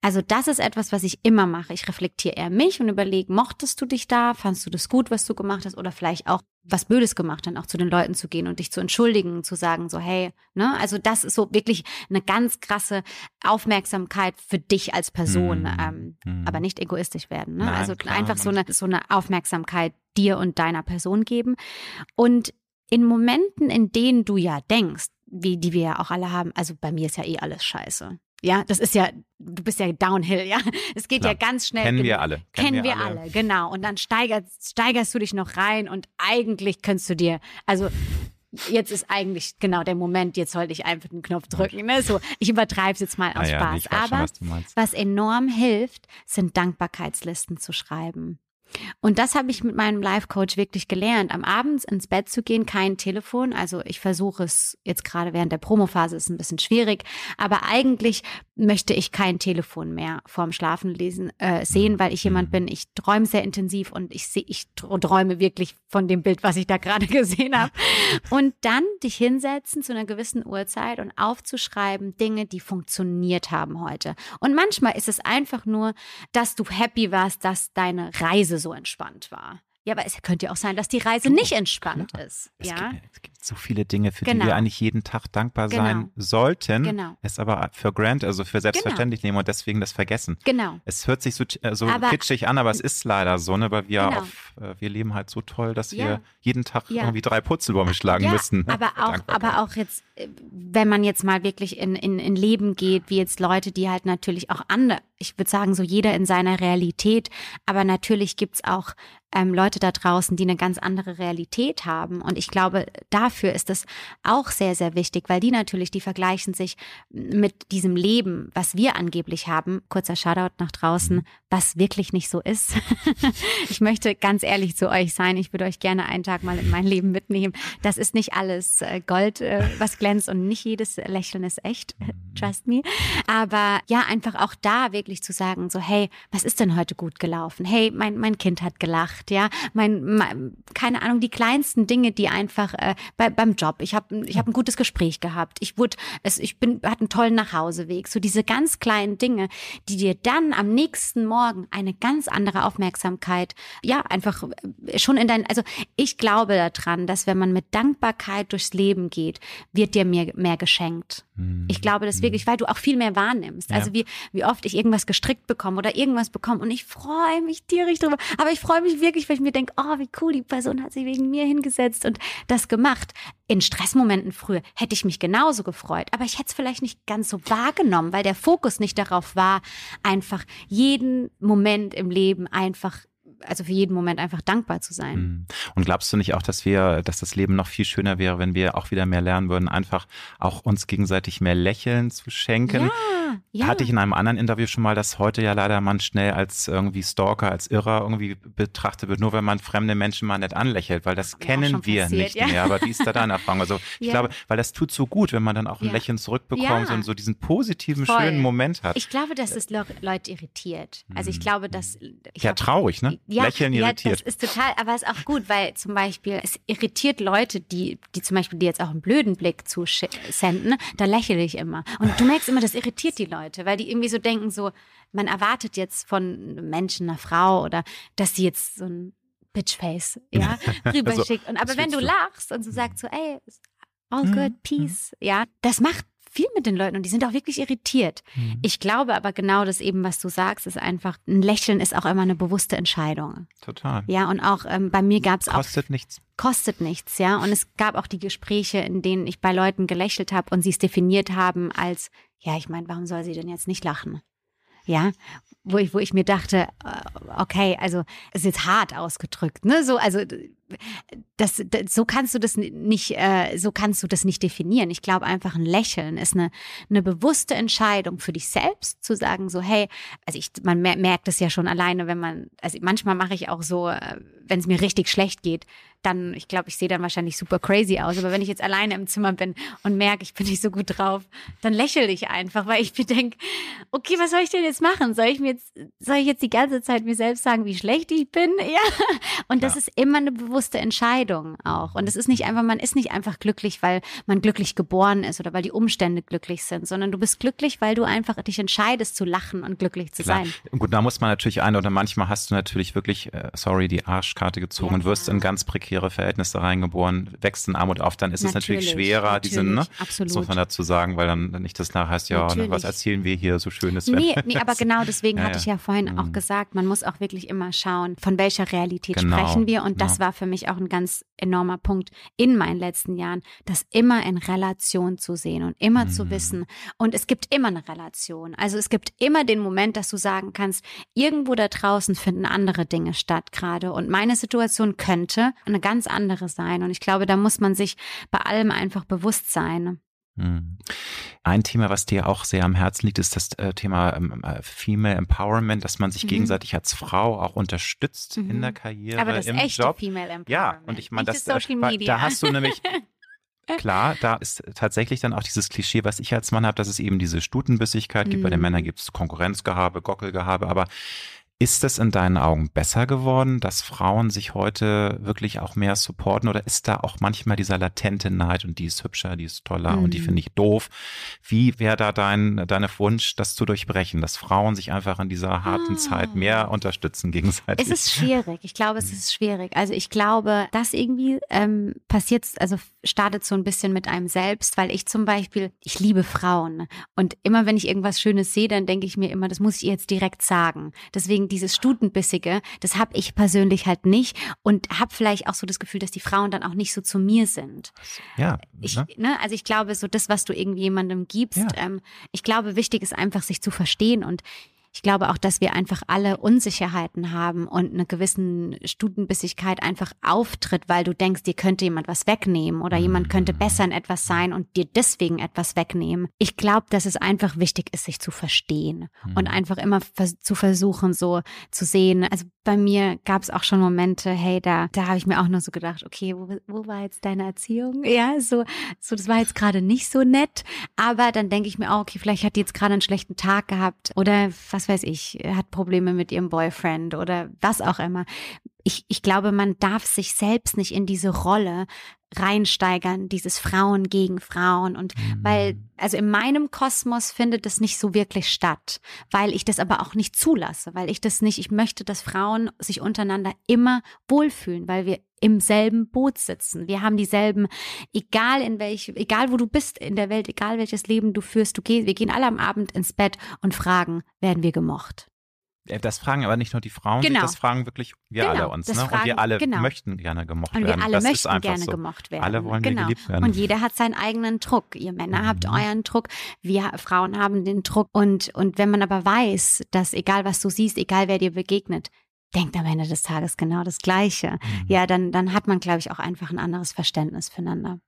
Also das ist etwas, was ich immer mache. Ich reflektiere eher mich und überlege, mochtest du dich da? Fandst du das gut, was du gemacht hast? Oder vielleicht auch was Blödes gemacht, dann auch zu den Leuten zu gehen und dich zu entschuldigen, zu sagen, so, hey, ne? Also das ist so wirklich eine ganz krasse Aufmerksamkeit für dich als Person, mm, ähm, mm. aber nicht egoistisch werden. Ne? Nein, also klar, einfach so eine, so eine Aufmerksamkeit dir und deiner Person geben. Und in Momenten, in denen du ja denkst, wie die wir ja auch alle haben, also bei mir ist ja eh alles scheiße. Ja, das ist ja, du bist ja downhill, ja. Es geht Klar. ja ganz schnell. Kennen wir alle. Kennen, kennen wir, alle. alle. genau. Und dann steigerst, steigerst du dich noch rein und eigentlich könntest du dir, also jetzt ist eigentlich genau der Moment, jetzt sollte ich einfach den Knopf drücken. Ne? So, ich übertreibe es jetzt mal aus ja, Spaß. Aber schon, was, was enorm hilft, sind Dankbarkeitslisten zu schreiben. Und das habe ich mit meinem Life-Coach wirklich gelernt. Am Abend ins Bett zu gehen, kein Telefon. Also ich versuche es jetzt gerade während der Promophase ist ein bisschen schwierig, aber eigentlich möchte ich kein Telefon mehr vorm Schlafen lesen äh, sehen, weil ich jemand bin. Ich träume sehr intensiv und ich sehe, ich träume wirklich von dem Bild, was ich da gerade *laughs* gesehen habe. Und dann dich hinsetzen zu einer gewissen Uhrzeit und aufzuschreiben Dinge, die funktioniert haben heute. Und manchmal ist es einfach nur, dass du happy warst, dass deine Reise so entspannt war. Ja, aber es könnte ja auch sein, dass die Reise nicht entspannt klar. ist. Es, ja? gibt, es gibt so viele Dinge, für genau. die wir eigentlich jeden Tag dankbar genau. sein sollten. Genau. Es aber für Grant, also für selbstverständlich genau. nehmen und deswegen das vergessen. Genau. Es hört sich so, äh, so aber, kitschig an, aber es ist leider so, ne, weil wir genau. auf, äh, wir leben halt so toll, dass ja. wir jeden Tag ja. irgendwie drei Purzelbäume schlagen ja, müssen. Ne? Aber *laughs* auch, aber auch jetzt, äh, wenn man jetzt mal wirklich in, in, in Leben geht, wie jetzt Leute, die halt natürlich auch andere, ich würde sagen, so jeder in seiner Realität, aber natürlich gibt's auch ähm, Leute da draußen, die eine ganz andere Realität haben. Und ich glaube, dafür ist es auch sehr, sehr wichtig, weil die natürlich, die vergleichen sich mit diesem Leben, was wir angeblich haben. Kurzer Shoutout nach draußen, was wirklich nicht so ist. *laughs* ich möchte ganz ehrlich zu euch sein. Ich würde euch gerne einen Tag mal in mein Leben mitnehmen. Das ist nicht alles äh, Gold, äh, was glänzt und nicht jedes Lächeln ist echt. Trust me. Aber ja, einfach auch da wirklich zu sagen, so, hey, was ist denn heute gut gelaufen? Hey, mein, mein Kind hat gelacht gemacht, ja, mein, mein keine Ahnung, die kleinsten Dinge, die einfach äh, bei, beim Job. Ich habe ich hab ein gutes Gespräch gehabt. Ich wurde, es, ich bin, hatte einen tollen Nachhauseweg. So diese ganz kleinen Dinge, die dir dann am nächsten Morgen eine ganz andere Aufmerksamkeit, ja, einfach äh, schon in dein, also ich glaube daran, dass wenn man mit Dankbarkeit durchs Leben geht, wird dir mehr, mehr geschenkt. Ich glaube das wirklich, weil du auch viel mehr wahrnimmst. Ja. Also wie, wie oft ich irgendwas gestrickt bekomme oder irgendwas bekomme und ich freue mich tierisch drüber. Aber ich freue mich wirklich, weil ich mir denke, oh, wie cool, die Person hat sich wegen mir hingesetzt und das gemacht. In Stressmomenten früher hätte ich mich genauso gefreut, aber ich hätte es vielleicht nicht ganz so wahrgenommen, weil der Fokus nicht darauf war, einfach jeden Moment im Leben einfach also für jeden Moment einfach dankbar zu sein. Mhm. Und glaubst du nicht auch, dass wir, dass das Leben noch viel schöner wäre, wenn wir auch wieder mehr lernen würden, einfach auch uns gegenseitig mehr Lächeln zu schenken? Ja, ja. Hatte ich in einem anderen Interview schon mal, dass heute ja leider man schnell als irgendwie Stalker, als Irrer irgendwie betrachtet wird, nur wenn man fremde Menschen mal nicht anlächelt, weil das kennen wir passiert, nicht ja. mehr. Aber wie ist da deine *laughs* Erfahrung? Also ich glaube, weil das tut so gut, wenn man dann auch ein Lächeln zurückbekommt und so diesen positiven, Voll. schönen Moment hat. Ich glaube, dass es Leute irritiert. Also ich glaube, dass ja hab, traurig, ne? Ja, Lächeln irritiert. Ja, das ist total, aber es ist auch gut, weil zum Beispiel es irritiert Leute, die, die zum Beispiel dir jetzt auch einen blöden Blick zusenden, da lächle ich immer. Und du merkst immer, das irritiert die Leute, weil die irgendwie so denken, so, man erwartet jetzt von Menschen, einer Frau oder dass sie jetzt so ein Bitchface, ja, *laughs* rüberschickt. Also, und aber wenn du lachst und so sagst so, ey, all mhm, good, mhm. peace, ja, das macht viel mit den Leuten und die sind auch wirklich irritiert. Mhm. Ich glaube aber genau das eben, was du sagst, ist einfach, ein Lächeln ist auch immer eine bewusste Entscheidung. Total. Ja, und auch ähm, bei mir gab es auch. Kostet nichts. Kostet nichts, ja. Und es gab auch die Gespräche, in denen ich bei Leuten gelächelt habe und sie es definiert haben als, ja, ich meine, warum soll sie denn jetzt nicht lachen? Ja, wo ich, wo ich mir dachte, äh, okay, also es ist jetzt hart ausgedrückt, ne? So, also das, das, so kannst du das nicht, äh, so kannst du das nicht definieren. Ich glaube einfach ein Lächeln ist eine, eine bewusste Entscheidung für dich selbst zu sagen so, hey, also ich, man merkt es ja schon alleine, wenn man, also manchmal mache ich auch so, äh, wenn es mir richtig schlecht geht, dann, ich glaube, ich sehe dann wahrscheinlich super crazy aus. Aber wenn ich jetzt alleine im Zimmer bin und merke, ich bin nicht so gut drauf, dann lächle ich einfach, weil ich mir denke, okay, was soll ich denn jetzt machen? Soll ich mir jetzt, soll ich jetzt die ganze Zeit mir selbst sagen, wie schlecht ich bin? *laughs* Ja. Und das ja. ist immer eine bewusste Entscheidung auch. Und es ist nicht einfach, man ist nicht einfach glücklich, weil man glücklich geboren ist oder weil die Umstände glücklich sind, sondern du bist glücklich, weil du einfach dich entscheidest zu lachen und glücklich zu Klar. sein. Gut, da muss man natürlich ein oder manchmal hast du natürlich wirklich, äh, sorry, die Arschkarte gezogen ja, und wirst in ganz prekäre Verhältnisse reingeboren, wächst in Armut auf, dann ist natürlich, es natürlich schwerer, natürlich, diese, ne? Absolut. Das muss man dazu sagen, weil dann nicht das nachher heißt, ja, ne, was erzählen wir hier so Schönes? Nee, nee aber *laughs* genau deswegen ja, hatte ich ja vorhin mhm. auch gesagt, man muss auch wirklich immer schauen, von welcher Realität genau. sprechen wir und das war für mich auch ein ganz enormer Punkt in meinen letzten Jahren, das immer in Relation zu sehen und immer mhm. zu wissen. Und es gibt immer eine Relation. Also es gibt immer den Moment, dass du sagen kannst, irgendwo da draußen finden andere Dinge statt gerade. Und meine Situation könnte eine ganz andere sein. Und ich glaube, da muss man sich bei allem einfach bewusst sein. Hm. Ein Thema, was dir auch sehr am Herzen liegt, ist das äh, Thema ähm, äh, Female Empowerment, dass man sich mhm. gegenseitig als Frau auch unterstützt mhm. in der Karriere, Aber das im echte Job. Female Empowerment. Ja, und ich meine, das, das äh, da hast du nämlich *laughs* Klar, da ist tatsächlich dann auch dieses Klischee, was ich als Mann habe, dass es eben diese Stutenbissigkeit gibt. Bei den mhm. Männern gibt es Konkurrenzgehabe, Gockelgehabe, aber ist es in deinen Augen besser geworden, dass Frauen sich heute wirklich auch mehr supporten oder ist da auch manchmal dieser latente Neid und die ist hübscher, die ist toller mhm. und die mhm. finde ich doof? Wie wäre da dein, deine Wunsch, das zu durchbrechen, dass Frauen sich einfach in dieser harten ah. Zeit mehr unterstützen gegenseitig? Es ist schwierig. Ich glaube, es ist schwierig. Also ich glaube, das irgendwie ähm, passiert, also startet so ein bisschen mit einem selbst, weil ich zum Beispiel, ich liebe Frauen und immer wenn ich irgendwas Schönes sehe, dann denke ich mir immer, das muss ich ihr jetzt direkt sagen. Deswegen dieses Stutenbissige, das habe ich persönlich halt nicht und habe vielleicht auch so das Gefühl, dass die Frauen dann auch nicht so zu mir sind. Ja. Ich, ne? ne also ich glaube, so das, was du irgendwie jemandem gibst, ja. ähm, ich glaube, wichtig ist einfach, sich zu verstehen und ich glaube auch, dass wir einfach alle Unsicherheiten haben und eine gewissen Stutenbissigkeit einfach auftritt, weil du denkst, dir könnte jemand was wegnehmen oder jemand könnte mhm. besser in etwas sein und dir deswegen etwas wegnehmen. Ich glaube, dass es einfach wichtig ist, sich zu verstehen und mhm. einfach immer vers zu versuchen, so zu sehen. Also bei mir gab es auch schon Momente, hey, da, da habe ich mir auch nur so gedacht, okay, wo, wo war jetzt deine Erziehung? Ja, so, so, das war jetzt gerade nicht so nett. Aber dann denke ich mir auch, okay, vielleicht hat die jetzt gerade einen schlechten Tag gehabt oder was weiß ich, hat Probleme mit ihrem Boyfriend oder was auch immer. Ich, ich glaube, man darf sich selbst nicht in diese Rolle reinsteigern, dieses Frauen gegen Frauen. Und mhm. weil, also in meinem Kosmos findet das nicht so wirklich statt, weil ich das aber auch nicht zulasse, weil ich das nicht, ich möchte, dass Frauen sich untereinander immer wohlfühlen, weil wir im selben Boot sitzen. Wir haben dieselben, egal in welch, egal wo du bist in der Welt, egal welches Leben du führst, du gehst, wir gehen alle am Abend ins Bett und fragen, werden wir gemocht? Äh, das fragen aber nicht nur die Frauen, genau. das fragen wirklich wir genau, alle uns. Ne? Fragen, und wir alle genau. möchten gerne gemocht werden. Und wir alle das möchten gerne so. gemocht werden. Alle wollen genau. geliebt werden. Und jeder hat seinen eigenen Druck. Ihr Männer mhm. habt euren Druck, wir Frauen haben den Druck. Und, und wenn man aber weiß, dass egal was du siehst, egal wer dir begegnet, denkt am Ende des Tages genau das Gleiche. Mhm. Ja, dann, dann hat man, glaube ich, auch einfach ein anderes Verständnis füreinander.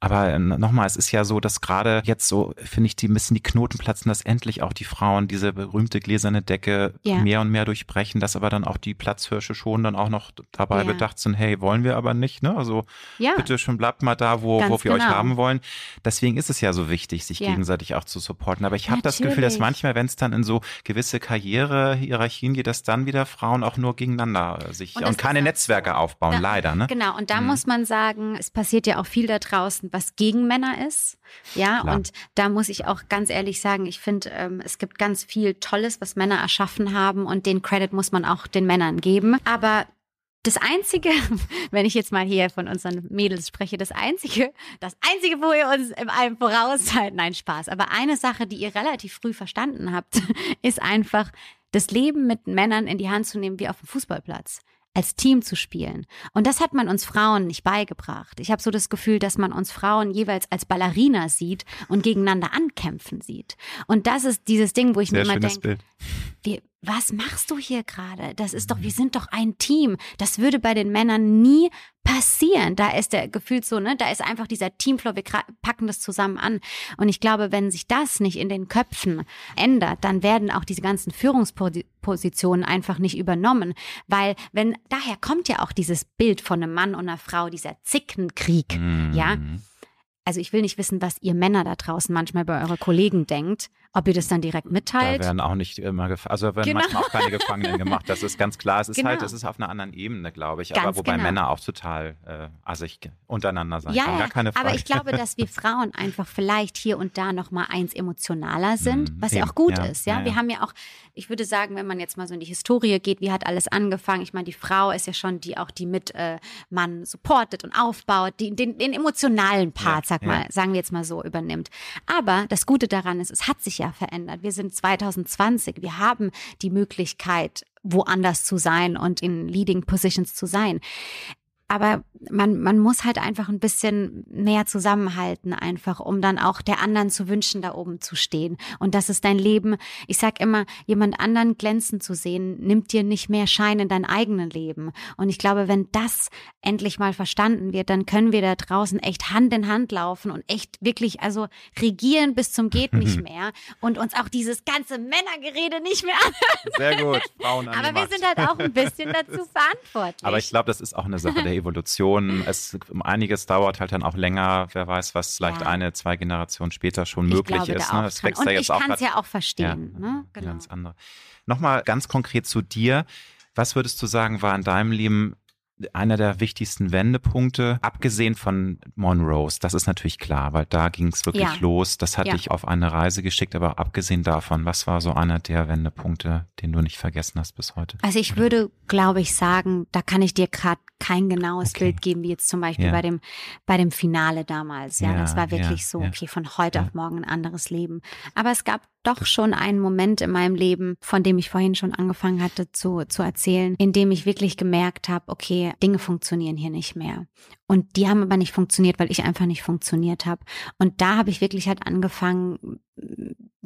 Aber äh, nochmal, es ist ja so, dass gerade jetzt so, finde ich, die müssen die Knoten platzen, dass endlich auch die Frauen diese berühmte gläserne Decke ja. mehr und mehr durchbrechen, dass aber dann auch die Platzhirsche schon dann auch noch dabei ja. bedacht sind, hey, wollen wir aber nicht, ne? Also ja. bitte schon bleibt mal da, wo, wo wir genau. euch haben wollen. Deswegen ist es ja so wichtig, sich gegenseitig auch zu supporten. Aber ich habe das Gefühl, dass manchmal, wenn es dann in so gewisse Karrierehierarchien geht, dass dann wieder Frauen auch nur gegeneinander äh, sich und, und keine Netzwerke aufbauen, da, leider. Ne? Genau, und da mhm. muss man sagen, es passiert ja auch viel da draußen, was gegen Männer ist. Ja, Klar. und da muss ich auch ganz ehrlich sagen, ich finde, ähm, es gibt ganz viel Tolles, was Männer erschaffen haben und den Credit muss man auch den Männern geben. Aber das Einzige, *laughs* wenn ich jetzt mal hier von unseren Mädels spreche, das Einzige, das Einzige, wo ihr uns im allem voraus seid, nein, Spaß. Aber eine Sache, die ihr relativ früh verstanden habt, *laughs* ist einfach, das Leben mit Männern in die Hand zu nehmen wie auf dem Fußballplatz als Team zu spielen. Und das hat man uns Frauen nicht beigebracht. Ich habe so das Gefühl, dass man uns Frauen jeweils als Ballerina sieht und gegeneinander ankämpfen sieht. Und das ist dieses Ding, wo ich Sehr mir immer denke, was machst du hier gerade? Das ist doch, wir sind doch ein Team. Das würde bei den Männern nie passieren. Da ist der Gefühl so, ne, da ist einfach dieser Teamflow, wir packen das zusammen an. Und ich glaube, wenn sich das nicht in den Köpfen ändert, dann werden auch diese ganzen Führungspositionen einfach nicht übernommen. Weil wenn, daher kommt ja auch dieses Bild von einem Mann und einer Frau, dieser Zickenkrieg, mhm. ja. Also ich will nicht wissen, was ihr Männer da draußen manchmal bei euren Kollegen denkt, ob ihr das dann direkt mitteilt. Da werden auch nicht immer, also werden genau. manchmal auch keine Gefangenen gemacht. Das ist ganz klar. Es ist genau. halt, es ist auf einer anderen Ebene, glaube ich. Ganz aber wobei genau. Männer auch total äh, assig untereinander sein ja, können. Gar keine Frage. Aber ich glaube, dass wir Frauen einfach vielleicht hier und da noch mal eins emotionaler sind, mm, was ja auch gut ja, ist. Ja? ja, wir haben ja auch, ich würde sagen, wenn man jetzt mal so in die Historie geht, wie hat alles angefangen? Ich meine, die Frau ist ja schon die auch, die mit äh, Mann supportet und aufbaut, die den, den emotionalen Part, sag mal, sagen wir jetzt mal so, übernimmt. Aber das Gute daran ist, es hat sich ja verändert. Wir sind 2020. Wir haben die Möglichkeit, woanders zu sein und in Leading Positions zu sein. Aber man, man muss halt einfach ein bisschen mehr zusammenhalten, einfach, um dann auch der anderen zu wünschen, da oben zu stehen. Und das ist dein Leben. Ich sag immer, jemand anderen glänzen zu sehen, nimmt dir nicht mehr Schein in dein eigenes Leben. Und ich glaube, wenn das endlich mal verstanden wird, dann können wir da draußen echt Hand in Hand laufen und echt wirklich, also regieren bis zum geht *laughs* nicht mehr und uns auch dieses ganze Männergerede nicht mehr anhören. Sehr gut, Frauen an Aber wir sind halt auch ein bisschen dazu *laughs* verantwortlich. Aber ich glaube, das ist auch eine Sache der Evolution. *laughs* Es um einiges dauert halt dann auch länger. Wer weiß, was vielleicht ja. eine, zwei Generationen später schon möglich glaube, ist. Ne? Das wächst Und ja jetzt ich kann es ja auch verstehen. Ja, ne? genau. Ganz andere. Nochmal ganz konkret zu dir. Was würdest du sagen, war in deinem Leben einer der wichtigsten Wendepunkte, abgesehen von Monrose, das ist natürlich klar, weil da ging es wirklich ja. los. Das hat ja. dich auf eine Reise geschickt, aber abgesehen davon, was war so einer der Wendepunkte, den du nicht vergessen hast bis heute? Also ich würde, glaube ich, sagen, da kann ich dir gerade kein genaues okay. Bild geben, wie jetzt zum Beispiel ja. bei dem bei dem Finale damals. Ja, das war wirklich so, okay, von heute auf morgen ein anderes Leben. Aber es gab doch schon einen Moment in meinem Leben, von dem ich vorhin schon angefangen hatte zu, zu erzählen, in dem ich wirklich gemerkt habe, okay, Dinge funktionieren hier nicht mehr. Und die haben aber nicht funktioniert, weil ich einfach nicht funktioniert habe. Und da habe ich wirklich halt angefangen,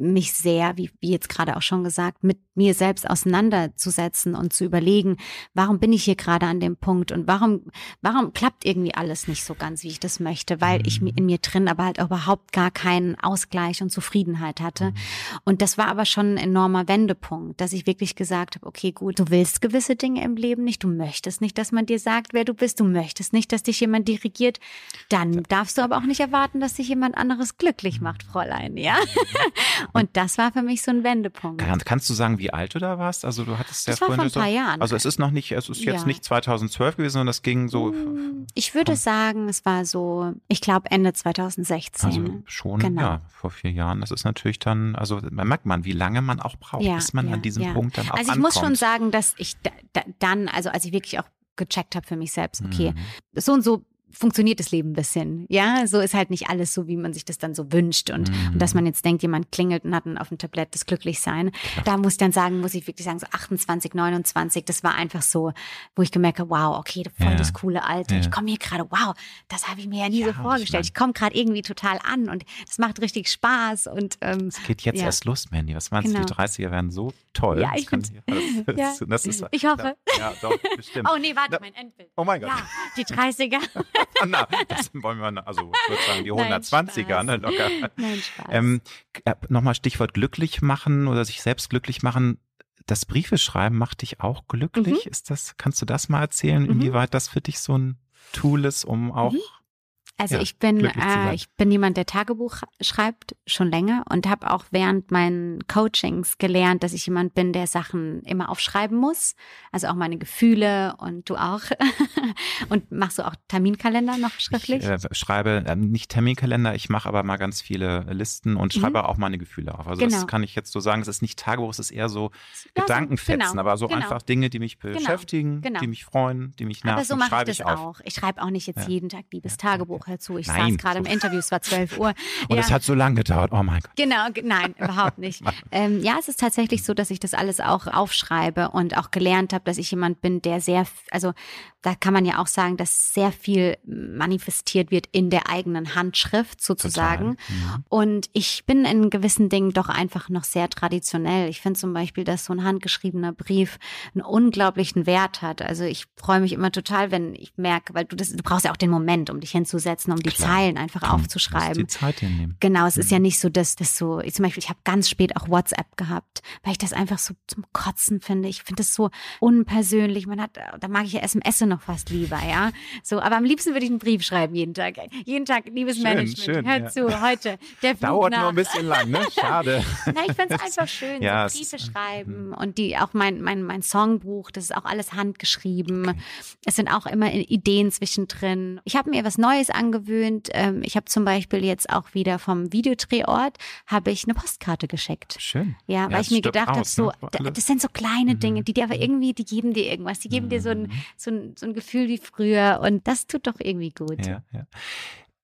mich sehr, wie, wie jetzt gerade auch schon gesagt, mit mir selbst auseinanderzusetzen und zu überlegen, warum bin ich hier gerade an dem Punkt und warum, warum klappt irgendwie alles nicht so ganz, wie ich das möchte, weil ich in mir drin aber halt überhaupt gar keinen Ausgleich und Zufriedenheit hatte. Mhm. Und das war aber schon ein enormer Wendepunkt, dass ich wirklich gesagt habe, okay, gut, du willst gewisse Dinge im Leben nicht, du möchtest nicht, dass man dir sagt, wer du bist, du möchtest nicht, dass dich jemand dirigiert, dann darfst du aber auch nicht erwarten, dass sich jemand anderes glücklich macht, Fräulein, ja? *laughs* Und das war für mich so ein Wendepunkt. Kann, kannst du sagen, wie alt du da warst? Also du hattest ja vorhin so, Jahren. Also es ist noch nicht, es ist jetzt ja. nicht 2012 gewesen, sondern es ging so. Hm, ich würde sagen, es war so, ich glaube Ende 2016. Also schon, genau. ja, vor vier Jahren. Das ist natürlich dann, also man merkt man, wie lange man auch braucht, ja, bis man ja, an diesem Punkt dann auch Also ich ankommt. muss schon sagen, dass ich da, dann, also als ich wirklich auch gecheckt habe für mich selbst, okay, mhm. so und so funktioniert das Leben ein bisschen. Ja, so ist halt nicht alles so, wie man sich das dann so wünscht. Und, mhm. und dass man jetzt denkt, jemand klingelt und hat auf dem Tablett das Glücklichsein. Klar. Da muss ich dann sagen, muss ich wirklich sagen, so 28, 29, das war einfach so, wo ich gemerkt habe, wow, okay, voll ja. das coole Alter. Ja. Ich komme hier gerade, wow, das habe ich mir ja nie ja, so vorgestellt. Ich, komme gerade irgendwie total an und das macht richtig Spaß. Und ähm, es geht jetzt erst los, Mandy. Was meinst genau. du? Die 30er werden so toll. Ja, ich, kann, das, *laughs* das, ist, ich hoffe. Ja, doch, bestimmt. *laughs* Oh nee, warte, mein Endbild. Oh mein Gott. Ja, die 30er. *laughs* *laughs* Na, das wollen wir, also ich würde sagen, die 120er, ne, locker. Nein, Spaß. Ähm, äh, Nochmal Stichwort glücklich machen oder sich selbst glücklich machen. Das Briefe schreiben macht dich auch glücklich. Mhm. Ist das, kannst du das mal erzählen, mhm. inwieweit das für dich so ein Tool ist, um auch mhm. Also ja, ich bin äh, ich bin jemand, der Tagebuch schreibt schon länger und habe auch während meinen Coachings gelernt, dass ich jemand bin, der Sachen immer aufschreiben muss, also auch meine Gefühle und du auch. *laughs* und machst du auch Terminkalender noch schriftlich? Ich äh, schreibe äh, nicht Terminkalender, ich mache aber mal ganz viele Listen und schreibe mhm. auch meine Gefühle auf. Also genau. das kann ich jetzt so sagen, es ist nicht Tagebuch, es ist eher so ja, Gedankenfetzen, genau, aber so genau. einfach Dinge, die mich genau, beschäftigen, genau. die mich freuen, die mich nerven, aber so mache ich das auch. Ich schreibe auch nicht jetzt ja. jeden Tag liebes Tagebuch hör zu. Ich nein, saß gerade im Interview, es war 12 Uhr. Und es hat so lange gedauert, oh mein Gott. Genau, nein, überhaupt nicht. *laughs* ähm, ja, es ist tatsächlich so, dass ich das alles auch aufschreibe und auch gelernt habe, dass ich jemand bin, der sehr, also da kann man ja auch sagen, dass sehr viel manifestiert wird in der eigenen Handschrift sozusagen. Mhm. Und ich bin in gewissen Dingen doch einfach noch sehr traditionell. Ich finde zum Beispiel, dass so ein handgeschriebener Brief einen unglaublichen Wert hat. Also ich freue mich immer total, wenn ich merke, weil du das, du brauchst ja auch den Moment, um dich hinzusetzen, um die Klar. Zeilen einfach Komm, aufzuschreiben. Die Zeit hinnehmen. Genau, es mhm. ist ja nicht so, dass das so, ich zum Beispiel, ich habe ganz spät auch WhatsApp gehabt, weil ich das einfach so zum Kotzen finde. Ich finde das so unpersönlich. Man hat, da mag ich ja SMS noch fast lieber, ja. So, aber am liebsten würde ich einen Brief schreiben jeden Tag. Jeden Tag, liebes schön, Management, schön, hört ja. zu, heute. Der Flug Dauert nach. nur ein bisschen lang, ne? *laughs* Schade. Na, ich finde es einfach schön, ja, so Briefe schreiben mhm. und die auch mein, mein, mein Songbuch, das ist auch alles handgeschrieben. Okay. Es sind auch immer Ideen zwischendrin. Ich habe mir was Neues angewöhnt. Ähm, ich habe zum Beispiel jetzt auch wieder vom Videodrehort habe ich eine Postkarte geschickt. Schön. Ja, weil ja, ich mir gedacht habe, so, ne? das sind so kleine Dinge, mhm. die dir aber irgendwie, die geben dir irgendwas, die geben dir so ein, mhm. so ein, so ein Gefühl wie früher und das tut doch irgendwie gut. Ja, ja.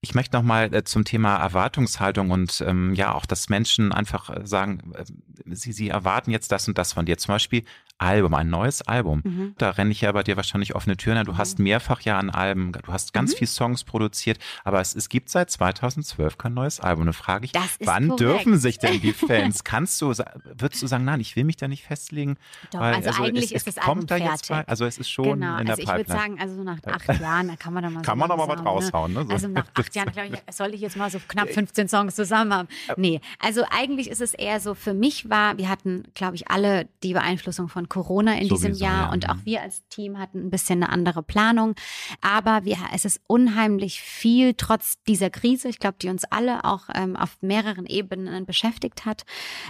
Ich möchte noch mal äh, zum Thema Erwartungshaltung und ähm, ja auch, dass Menschen einfach äh, sagen, äh, sie, sie erwarten jetzt das und das von dir. Zum Beispiel Album, ein neues Album. Mhm. Da renne ich ja bei dir wahrscheinlich offene Türen. Du mhm. hast mehrfach ja an Alben, du hast ganz mhm. viel Songs produziert, aber es, es gibt seit 2012 kein neues Album. Und da frage ich, wann korrekt. dürfen sich denn die *laughs* Fans? Kannst du, würdest du sagen, nein, ich will mich da nicht festlegen? Doch, weil, also, also, eigentlich es, ist das Album kommt da jetzt mal, also es ist schon genau. in der also ich würde sagen, also nach acht Jahren, da kann man da mal *laughs* Kann so man aber was ne? raushauen, ne? So. Also nach acht Jahren, glaube ich, soll ich jetzt mal so knapp 15 Songs zusammen haben. Nee, also eigentlich ist es eher so, für mich war, wir hatten, glaube ich, alle die Beeinflussung von Corona in diesem diesem Jahr. Ja. Und auch mhm. wir als Team hatten ein bisschen eine andere Planung. Aber wir, es ist unheimlich viel, trotz dieser Krise, ich glaube, die uns alle auch ähm, auf mehreren Ebenen beschäftigt hat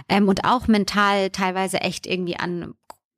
ähm, und auch mental teilweise echt irgendwie an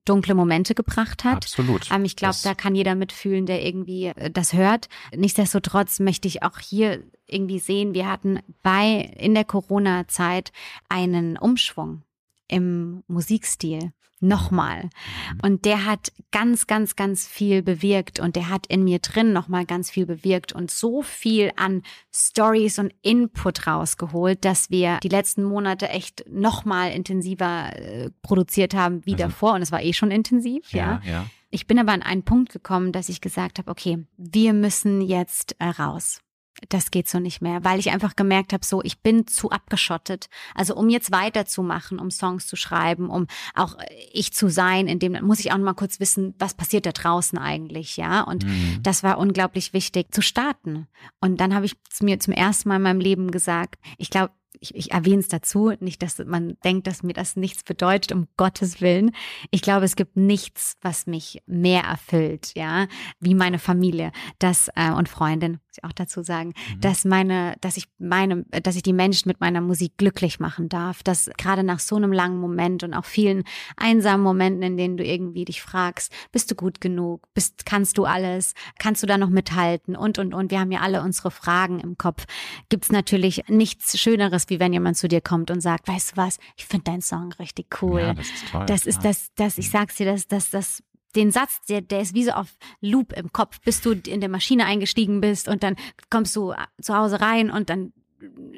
dunkle Momente gebracht hat. Absolut. Ähm, ich glaube, da kann jeder mitfühlen, der irgendwie äh, das hört. Nichtsdestotrotz möchte ich auch hier irgendwie sehen, wir hatten bei in der Corona-Zeit einen Umschwung im Musikstil nochmal. Mhm. Und der hat ganz, ganz, ganz viel bewirkt und der hat in mir drin nochmal ganz viel bewirkt und so viel an Stories und Input rausgeholt, dass wir die letzten Monate echt nochmal intensiver äh, produziert haben wie also, davor und es war eh schon intensiv, ja. ja. ja. Ich bin aber an einen Punkt gekommen, dass ich gesagt habe, okay, wir müssen jetzt äh, raus das geht so nicht mehr, weil ich einfach gemerkt habe, so ich bin zu abgeschottet. Also um jetzt weiterzumachen, um Songs zu schreiben, um auch ich zu sein, in dem muss ich auch noch mal kurz wissen, was passiert da draußen eigentlich, ja? Und mhm. das war unglaublich wichtig zu starten. Und dann habe ich mir zum ersten Mal in meinem Leben gesagt, ich glaube, ich, ich erwähne es dazu, nicht, dass man denkt, dass mir das nichts bedeutet, um Gottes Willen. Ich glaube, es gibt nichts, was mich mehr erfüllt, ja, wie meine Familie, das äh, und Freundin, muss ich auch dazu sagen, mhm. dass meine, dass ich meine, dass ich die Menschen mit meiner Musik glücklich machen darf, dass gerade nach so einem langen Moment und auch vielen einsamen Momenten, in denen du irgendwie dich fragst, bist du gut genug, bist, kannst du alles, kannst du da noch mithalten und und und. Wir haben ja alle unsere Fragen im Kopf. Gibt es natürlich nichts Schöneres wie wenn jemand zu dir kommt und sagt, weißt du was, ich finde deinen Song richtig cool. Ja, das ist toll. Das ist das, das, ich sag's dir, das, das, das den Satz, der, der ist wie so auf Loop im Kopf, bis du in der Maschine eingestiegen bist und dann kommst du zu Hause rein und dann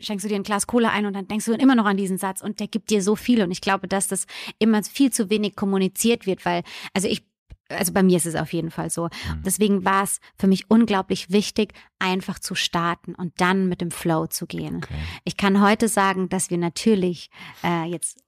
schenkst du dir ein Glas Cola ein und dann denkst du immer noch an diesen Satz und der gibt dir so viel und ich glaube, dass das immer viel zu wenig kommuniziert wird, weil, also ich also bei mir ist es auf jeden Fall so. Mhm. Deswegen war es für mich unglaublich wichtig, einfach zu starten und dann mit dem Flow zu gehen. Okay. Ich kann heute sagen, dass wir natürlich äh, jetzt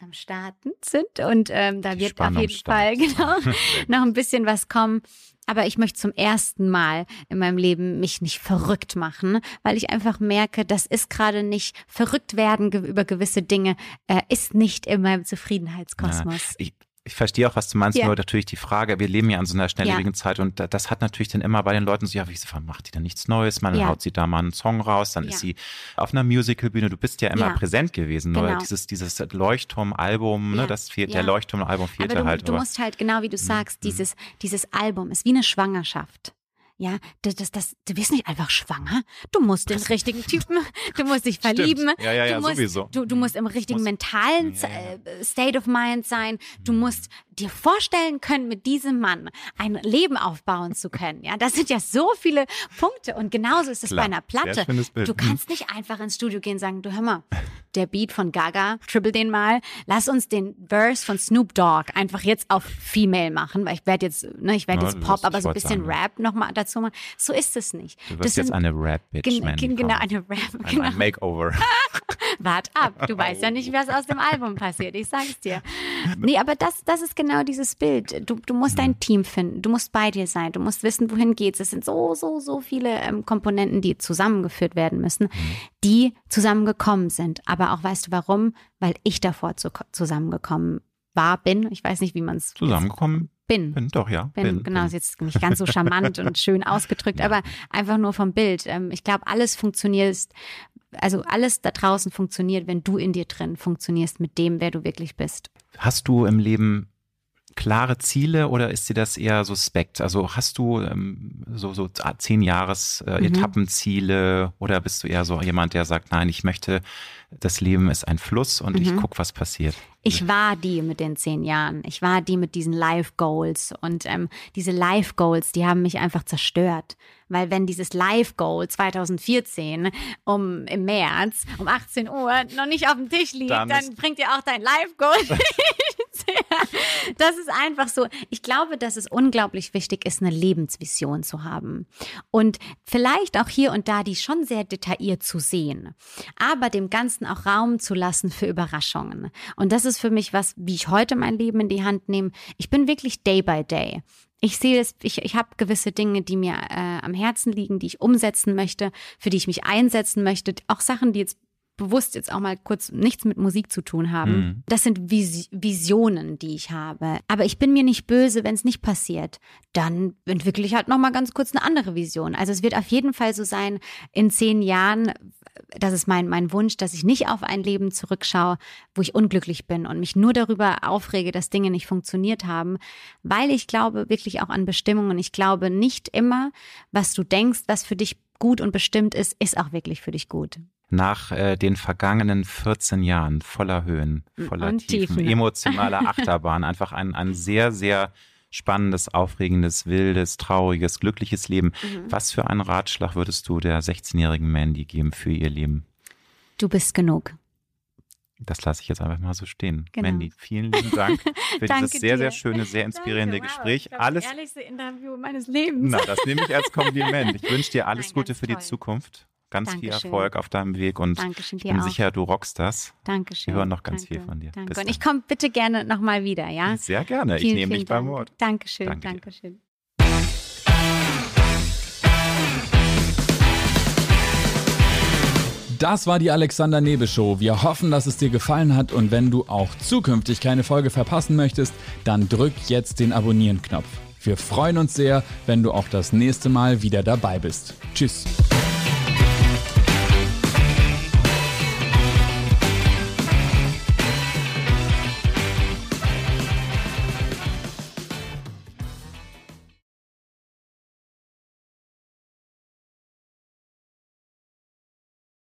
am Starten sind und ähm, da wird auf jeden Fall *laughs* genau *laughs* noch ein bisschen was kommen. Aber ich möchte zum ersten Mal in meinem Leben mich nicht verrückt machen, weil ich einfach merke, das ist gerade nicht verrückt werden über gewisse Dinge, äh, ist nicht in meinem Zufriedenheitskosmos. Ja, ich, ich verstehe auch, was du meinst, ja. nur natürlich die Frage, wir leben ja in so einer schnelllebigen ja. Zeit und das hat natürlich dann immer bei den Leuten so, ja, wieso macht die denn nichts Neues? Man ja. haut sie da mal einen Song raus, dann ist sie auf einer Musicalbühne, du bist ja immer präsent gewesen, genau. nur dieses, dieses Leuchtturm-Album, ne, das fehlt, der Leuchtturm-Album fehlte aber du, halt. Du musst halt, genau wie du mhm. sagst, mhm. dieses, dieses Album ist wie eine Schwangerschaft. Ja, das, das, das, du bist nicht einfach schwanger. Du musst den richtigen Typen, du musst dich *laughs* verlieben. Ja, ja, ja, du musst, sowieso. Du, du musst im richtigen muss, mentalen ja, ja. State of Mind sein. Du mhm. musst dir vorstellen können, mit diesem Mann ein Leben aufbauen zu können. Ja, das sind ja so viele Punkte. Und genauso ist es bei einer Platte. Du kannst nicht einfach ins Studio gehen und sagen, du hör mal, der Beat von Gaga, triple den mal. Lass uns den Verse von Snoop Dogg einfach jetzt auf Female machen, weil ich werde jetzt, ne, ich werde ja, jetzt Pop, aber so ein bisschen sagen, Rap nochmal dazu machen. So ist es nicht. Du wirst das jetzt sind, eine Rap-Bitch, gen, Genau, eine Rap. Ein, genau. ein Makeover. *laughs* Wart ab, du *laughs* weißt ja nicht, was aus dem Album passiert, ich sag's dir. *laughs* Nee, aber das, das ist genau dieses Bild. Du, du musst dein mhm. Team finden, du musst bei dir sein, du musst wissen, wohin geht's. Es sind so, so, so viele ähm, Komponenten, die zusammengeführt werden müssen, mhm. die zusammengekommen sind. Aber auch weißt du warum? Weil ich davor zu, zusammengekommen war, bin. Ich weiß nicht, wie man es. Zusammengekommen bin. Bin, doch, ja. Bin, bin genau, bin. ist jetzt nicht ganz so charmant und *laughs* schön ausgedrückt, ja. aber einfach nur vom Bild. Ähm, ich glaube, alles funktioniert, also alles da draußen funktioniert, wenn du in dir drin funktionierst mit dem, wer du wirklich bist. Hast du im Leben klare Ziele oder ist dir das eher suspekt? Also hast du ähm, so, so zehn Jahres äh, mhm. Etappenziele oder bist du eher so jemand, der sagt, nein, ich möchte, das Leben ist ein Fluss und mhm. ich gucke, was passiert? Ich war die mit den zehn Jahren. Ich war die mit diesen Life Goals. Und ähm, diese Life Goals, die haben mich einfach zerstört. Weil wenn dieses Live Goal 2014 um im März um 18 Uhr noch nicht auf dem Tisch liegt, dann, dann bringt dir auch dein Live Goal *laughs* *laughs* *laughs* das ist einfach so. Ich glaube, dass es unglaublich wichtig ist, eine Lebensvision zu haben. Und vielleicht auch hier und da die schon sehr detailliert zu sehen. Aber dem Ganzen auch Raum zu lassen für Überraschungen. Und das ist für mich was, wie ich heute mein Leben in die Hand nehme. Ich bin wirklich day by day. Ich sehe es, ich, ich habe gewisse Dinge, die mir äh, am Herzen liegen, die ich umsetzen möchte, für die ich mich einsetzen möchte. Auch Sachen, die jetzt bewusst jetzt auch mal kurz nichts mit Musik zu tun haben. Mhm. Das sind Vis Visionen, die ich habe. Aber ich bin mir nicht böse, wenn es nicht passiert. Dann entwickle ich halt noch mal ganz kurz eine andere Vision. Also es wird auf jeden Fall so sein, in zehn Jahren, das ist mein, mein Wunsch, dass ich nicht auf ein Leben zurückschaue, wo ich unglücklich bin und mich nur darüber aufrege, dass Dinge nicht funktioniert haben, weil ich glaube wirklich auch an Bestimmungen. Ich glaube nicht immer, was du denkst, was für dich gut und bestimmt ist, ist auch wirklich für dich gut nach äh, den vergangenen 14 Jahren voller Höhen, voller Und Tiefen, Tiefen, emotionaler *laughs* Achterbahn, einfach ein, ein sehr, sehr spannendes, aufregendes, wildes, trauriges, glückliches Leben. Mhm. Was für einen Ratschlag würdest du der 16-jährigen Mandy geben für ihr Leben? Du bist genug. Das lasse ich jetzt einfach mal so stehen. Genau. Mandy, vielen lieben Dank *laughs* für dieses sehr, dir. sehr schöne, sehr inspirierende Danke, wow. Gespräch. Ich alles. Das ehrlichste Interview meines Lebens. Na, das nehme ich als Kompliment. Ich wünsche dir *laughs* alles Nein, Gute für toll. die Zukunft ganz Dankeschön. viel Erfolg auf deinem Weg und Dankeschön, ich bin auch. sicher, du rockst das. Dankeschön. Wir hören noch ganz Danke. viel von dir. Danke. Und ich komme bitte gerne nochmal wieder, ja? Sehr gerne. Vielen, ich nehme dich beim Wort. Dankeschön. Danke Dankeschön. Das war die Alexander Nebe Show. Wir hoffen, dass es dir gefallen hat und wenn du auch zukünftig keine Folge verpassen möchtest, dann drück jetzt den Abonnieren-Knopf. Wir freuen uns sehr, wenn du auch das nächste Mal wieder dabei bist. Tschüss.